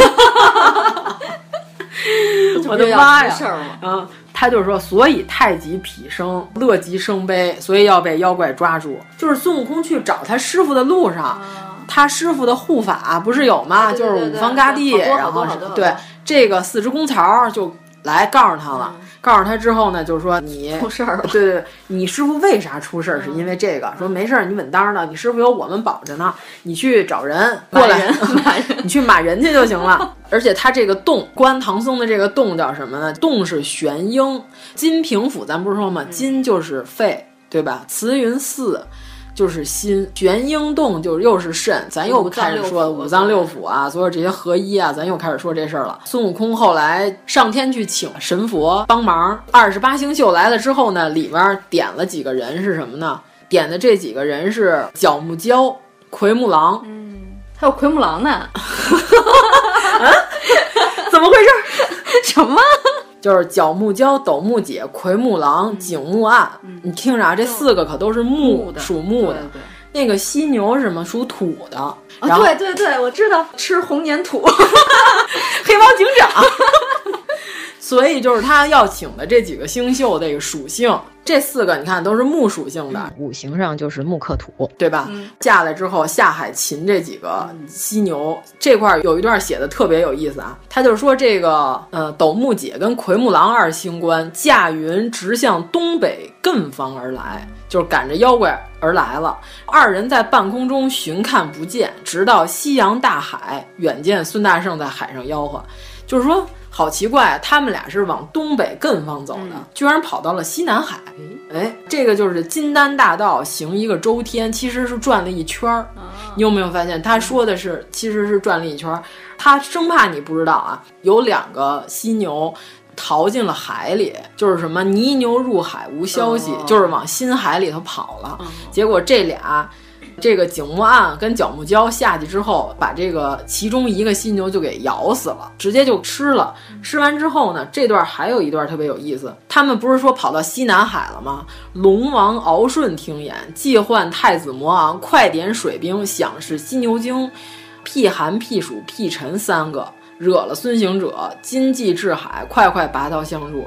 我的妈呀！啊，他就是说，所以太极痞生，乐极生悲，所以要被妖怪抓住。就是孙悟空去找他师傅的路上。他师傅的护法不是有吗？就是五方嘎地，然后对这个四只公曹就来告诉他了。告诉他之后呢，就是说你出事儿了。对对，你师傅为啥出事儿？是因为这个。说没事儿，你稳当的，你师傅有我们保着呢。你去找人过来，你去骂人去就行了。而且他这个洞关唐僧的这个洞叫什么呢？洞是玄英。金平府咱不是说吗？金就是肺，对吧？慈云寺。就是心，玄鹰洞就又是肾，咱又开始说五脏六腑啊，所有这些合一啊，咱又开始说这事儿了。孙悟空后来上天去请神佛帮忙，二十八星宿来了之后呢，里面点了几个人是什么呢？点的这几个人是角木蛟、奎木狼，嗯，还有奎木狼呢，啊，怎么回事？什么？就是角木蛟、斗木解、奎木狼、景木暗，你听着啊，这四个可都是木的，属木的。那个犀牛是什么？属土的。啊，对对对，我知道，吃红粘土，黑猫警长。所以就是他要请的这几个星宿这个属性，这四个你看都是木属性的，五行上就是木克土，对吧？嗯、下来之后下海擒这几个犀牛，这块有一段写的特别有意思啊。他就说这个呃斗木姐跟奎木狼二星官驾云直向东北艮方而来，就是赶着妖怪而来了。二人在半空中寻看不见，直到夕阳大海，远见孙大圣在海上吆喝，就是说。好奇怪，他们俩是往东北艮方走的，嗯、居然跑到了西南海。哎，这个就是金丹大道行一个周天，其实是转了一圈儿。哦、你有没有发现，他说的是其实是转了一圈儿？他生怕你不知道啊。有两个犀牛逃进了海里，就是什么泥牛入海无消息，哦、就是往新海里头跑了。嗯、结果这俩。这个景木暗跟角木蛟下去之后，把这个其中一个犀牛就给咬死了，直接就吃了。吃完之后呢，这段还有一段特别有意思。他们不是说跑到西南海了吗？龙王敖顺听言，即唤太子魔昂，快点水兵，想是犀牛精，辟寒、辟暑、辟尘三个，惹了孙行者，今既至海，快快拔刀相助。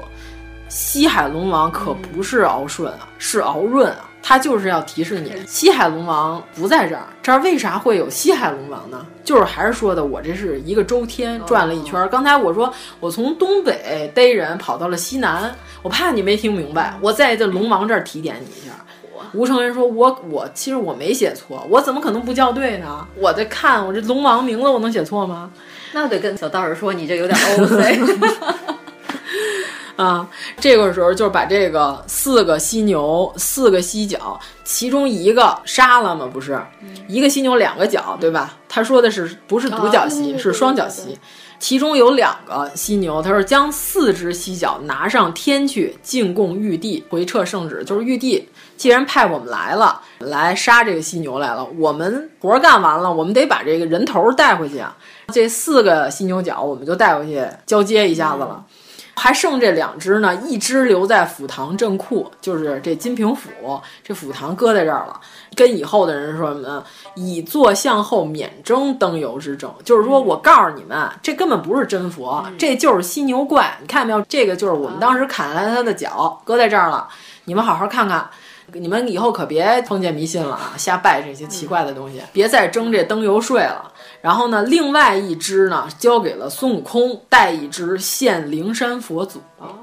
西海龙王可不是敖顺啊，是敖润啊。他就是要提示你，西海龙王不在这儿，这儿为啥会有西海龙王呢？就是还是说的，我这是一个周天转了一圈。刚才我说我从东北逮人跑到了西南，我怕你没听明白，我在这龙王这儿提点你一下。吴承恩说：“我我其实我没写错，我怎么可能不校对呢？我在看我这龙王名字，我能写错吗？那我得跟小道士说，你这有点 OC。”啊，这个时候就把这个四个犀牛、四个犀角，其中一个杀了嘛？不是，一个犀牛两个角，对吧？他说的是不是独角犀，是双角犀。其中有两个犀牛，他说将四只犀角拿上天去进贡玉帝，回撤圣旨。就是玉帝既然派我们来了，来杀这个犀牛来了，我们活干完了，我们得把这个人头带回去啊。这四个犀牛角，我们就带回去交接一下子了。还剩这两只呢，一只留在府堂正库，就是这金平府，这府堂搁在这儿了。跟以后的人说什么？以坐向后免征灯油之政，就是说我告诉你们，这根本不是真佛，这就是犀牛怪。你看见没有？这个就是我们当时砍下来它的脚，搁在这儿了。你们好好看看，你们以后可别封建迷信了啊，瞎拜这些奇怪的东西，别再争这灯油税了。然后呢，另外一只呢，交给了孙悟空，带一只献灵山佛祖。哦，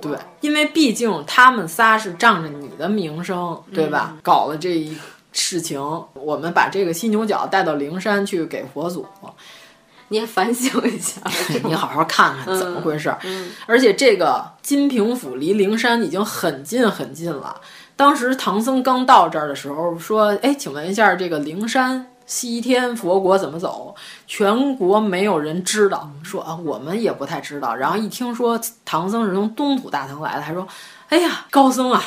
对，因为毕竟他们仨是仗着你的名声，对吧？搞了这一事情，我们把这个犀牛角带到灵山去给佛祖。你也反省一下，你好好看看怎么回事。嗯嗯、而且这个金平府离灵山已经很近很近了。当时唐僧刚到这儿的时候说：“哎，请问一下，这个灵山西天佛国怎么走？”全国没有人知道。说啊，我们也不太知道。然后一听说唐僧是从东土大唐来的，还说：“哎呀，高僧啊，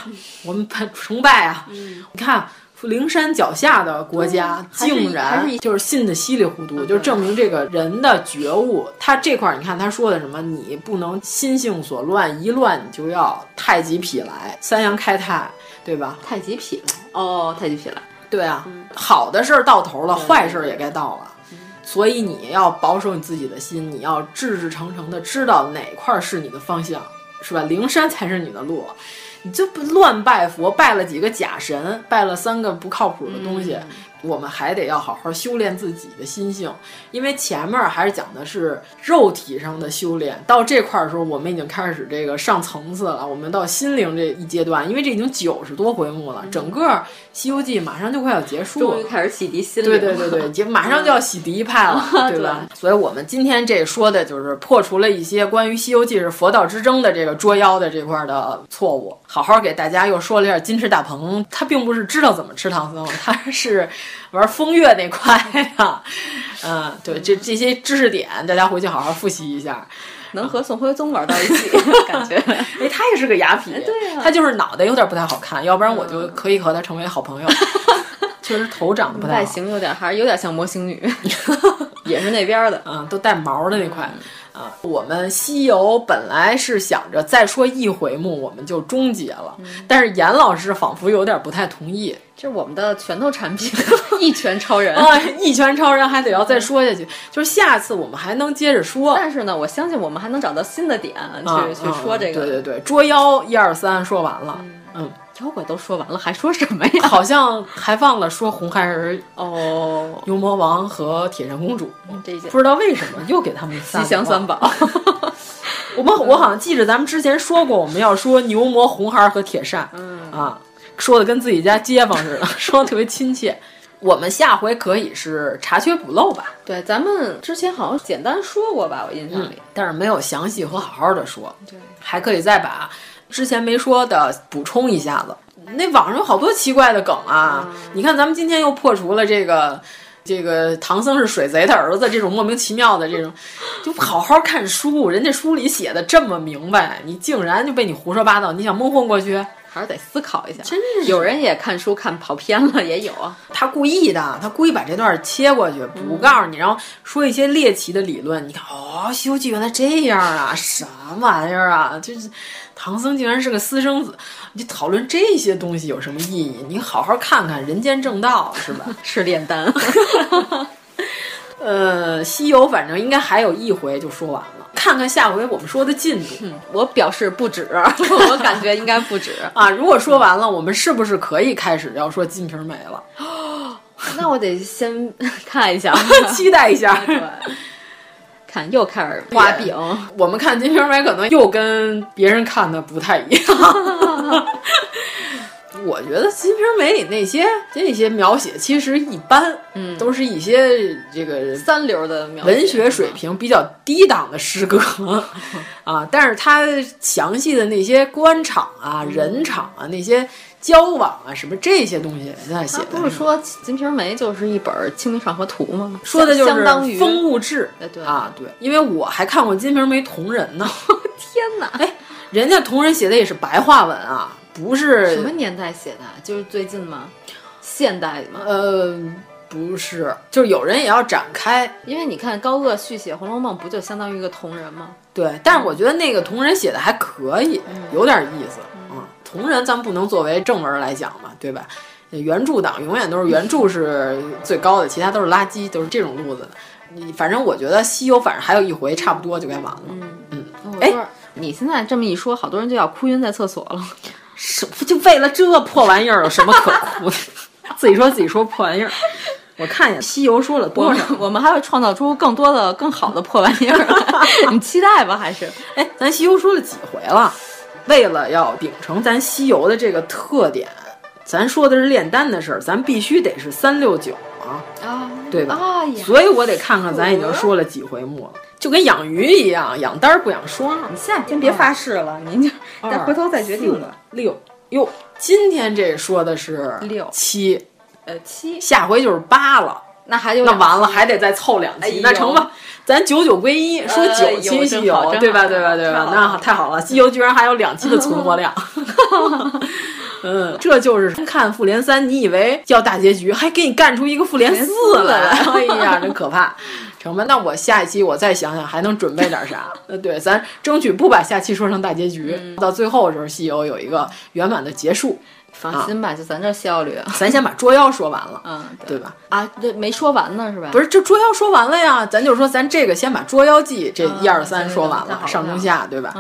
我们崇拜啊！嗯、你看。”灵山脚下的国家竟然就是信的稀里糊涂，就证明这个人的觉悟。他这块儿，你看他说的什么？你不能心性所乱，一乱你就要太极痞来，三阳开泰，对吧？太极痞来哦，太极痞来。对啊，嗯、好的事儿到头了，坏事儿也该到了。所以你要保守你自己的心，你要志志诚诚的知道哪块是你的方向，是吧？灵山才是你的路。你就不乱拜佛，拜了几个假神，拜了三个不靠谱的东西。嗯、我们还得要好好修炼自己的心性，因为前面还是讲的是肉体上的修炼，到这块儿的时候，我们已经开始这个上层次了。我们到心灵这一阶段，因为这已经九十多回目了，整个《西游记》马上就快要结束了，终于开始洗涤心灵。对对对对，就 马上就要洗涤一派了，对吧？对所以我们今天这说的就是破除了一些关于《西游记》是佛道之争的这个捉妖的这块的错误。好好给大家又说了一下金翅大鹏，他并不是知道怎么吃唐僧，他是玩风月那块的。嗯，对，这这些知识点，大家回去好好复习一下。能和宋徽宗玩到一起，感觉哎，他也是个雅痞，对、啊，他就是脑袋有点不太好看，要不然我就可以和他成为好朋友。确实头长得不太好，外形有点还是有点像魔形女，也是那边的，啊，都带毛的那块。啊，我们西游本来是想着再说一回目我们就终结了，嗯、但是严老师仿佛有点不太同意。这是我们的拳头产品，一拳超人啊！一拳超人还得要再说下去，就是下次我们还能接着说。但是呢，我相信我们还能找到新的点去、啊、去说这个。对对对，捉妖一二三说完了，嗯。嗯妖怪都说完了，还说什么呀？好像还忘了说红孩儿哦，牛魔王和铁扇公主，这不知道为什么又给他们吉祥三宝。我们我好像记着咱们之前说过，我们要说牛魔、红孩儿和铁扇，嗯啊，说的跟自己家街坊似的，说的特别亲切。我们下回可以是查缺补漏吧？对，咱们之前好像简单说过吧，我印象里，嗯、但是没有详细和好好的说。对，还可以再把。之前没说的补充一下子，那网上有好多奇怪的梗啊！嗯、你看，咱们今天又破除了这个这个唐僧是水贼的儿子这种莫名其妙的这种，就好好看书，人家书里写的这么明白，你竟然就被你胡说八道，你想蒙混过去？还是得思考一下。真是有人也看书看跑偏了，也有啊。他故意的，他故意把这段切过去，不告诉你，然后说一些猎奇的理论。你看，哦，《西游记》原来这样啊，什么玩意儿啊？就是。唐僧竟然是个私生子，你讨论这些东西有什么意义？你好好看看人间正道，是吧？是炼丹。呃，西游反正应该还有一回就说完了，看看下回我们说的进度。嗯、我表示不止，我感觉应该不止啊。如果说完了，我们是不是可以开始要说金瓶梅了？那我得先看一下，期待一下。对。看又开始画饼，我们看《金瓶梅》可能又跟别人看的不太一样。我觉得《金瓶梅》里那些这些描写其实一般，嗯，都是一些这个三流的描文学水平比较低档的诗歌 啊。但是他详细的那些官场啊、人场啊那些。交往啊，什么这些东西在写的？不是说《金瓶梅》就是一本《清明上河图》吗？说的就是相当于风物志。对啊，对，因为我还看过《金瓶梅》同人呢。天哪！哎，人家同人写的也是白话文啊，不是什么年代写的？就是最近吗？现代吗？呃，不是，就是有人也要展开。因为你看高鹗续写《红楼梦》，不就相当于一个同人吗？对，但是我觉得那个同人写的还可以，有点意思。嗯同人咱不能作为正文来讲嘛，对吧？原著党永远都是原著是最高的，其他都是垃圾，都是这种路子的。你反正我觉得西游反正还有一回，差不多就该完了。嗯嗯，哎，你现在这么一说，好多人就要哭晕在厕所了。什就为了这破玩意儿有什么可哭的？自己说自己说破玩意儿。我看一眼《西游》说了多少，我们还会创造出更多的、更好的破玩意儿。你期待吧，还是？哎，咱《西游》说了几回了？为了要秉承咱《西游》的这个特点，咱说的是炼丹的事儿，咱必须得是三六九啊，啊，对吧？啊，所以我得看看咱已经说了几回目了，就跟养鱼一样，养单不养双。你现在先别发誓了，您就再回头再决定吧。六哟，今天这说的是六七。呃，七，下回就是八了，那还就那完了，还得再凑两期，那成吧？咱九九归一，说九期西游，对吧？对吧？对吧？那太好了，西游居然还有两期的存活量。嗯，这就是看复联三，你以为叫大结局，还给你干出一个复联四来，哎呀，真可怕！成吧？那我下一期我再想想还能准备点啥？呃，对，咱争取不把下期说成大结局，到最后的时候，西游有一个圆满的结束。放心吧，就咱这效率，咱先把捉妖说完了，嗯，对吧？啊，这没说完呢，是吧？不是，这捉妖说完了呀，咱就说咱这个先把捉妖记这一二三说完了，上中下，对吧？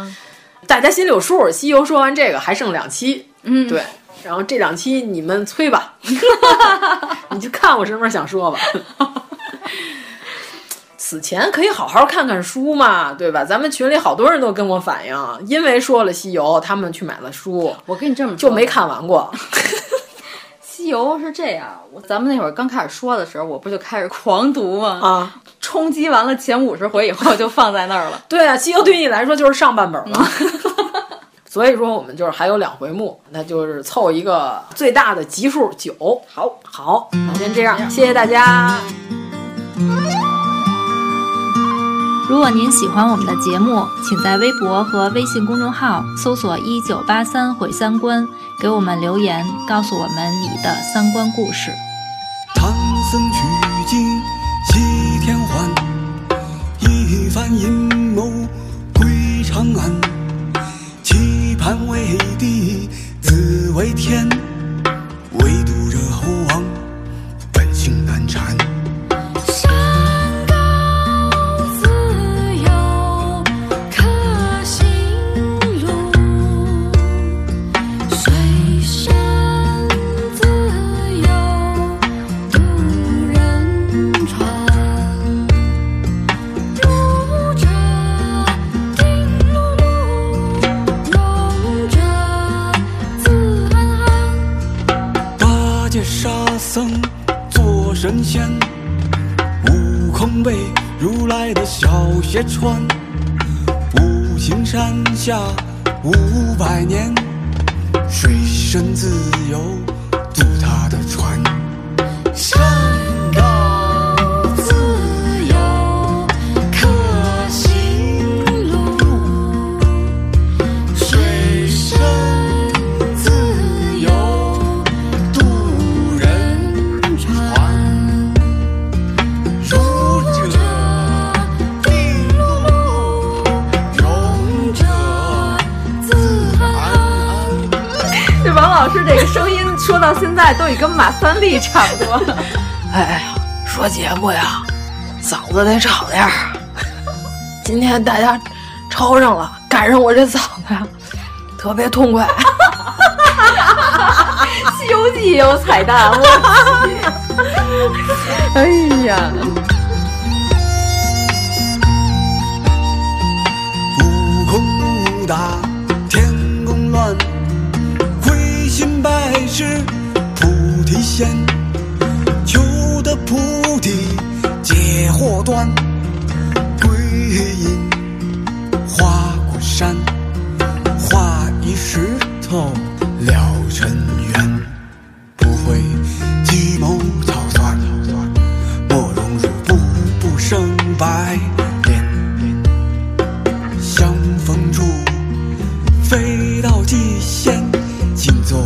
大家心里有数。西游说完这个还剩两期，嗯，对，然后这两期你们催吧，你就看我什么时候想说吧。此前可以好好看看书嘛，对吧？咱们群里好多人都跟我反映，因为说了西游，他们去买了书。我跟你这么说，就没看完过。西游是这样，我咱们那会儿刚开始说的时候，我不就开始狂读吗？啊，冲击完了前五十回以后就放在那儿了。对啊，西游对你来说就是上半本嘛。所以说我们就是还有两回目，那就是凑一个最大的集数九。好，好，那先这样，谢谢大家。如果您喜欢我们的节目，请在微博和微信公众号搜索“一九八三毁三观”，给我们留言，告诉我们你的三观故事。唐僧取经西天还，一番阴谋归长安，期盼为地自为天，神仙，悟空被如来的小鞋穿，五行山下五百年，水深自由渡他说到现在都已跟马三立差不多了。哎呀，说节目呀，嗓子得吵点儿。今天大家吵上了，赶上我这嗓子呀，特别痛快。《西游记》也有彩蛋，我去！哎呀，悟空怒心拜师菩提仙，求得菩提解惑端，归隐花果山，画一石头了尘缘，不会计谋草算，莫融入步步生白莲。相逢处，飞到极限，静坐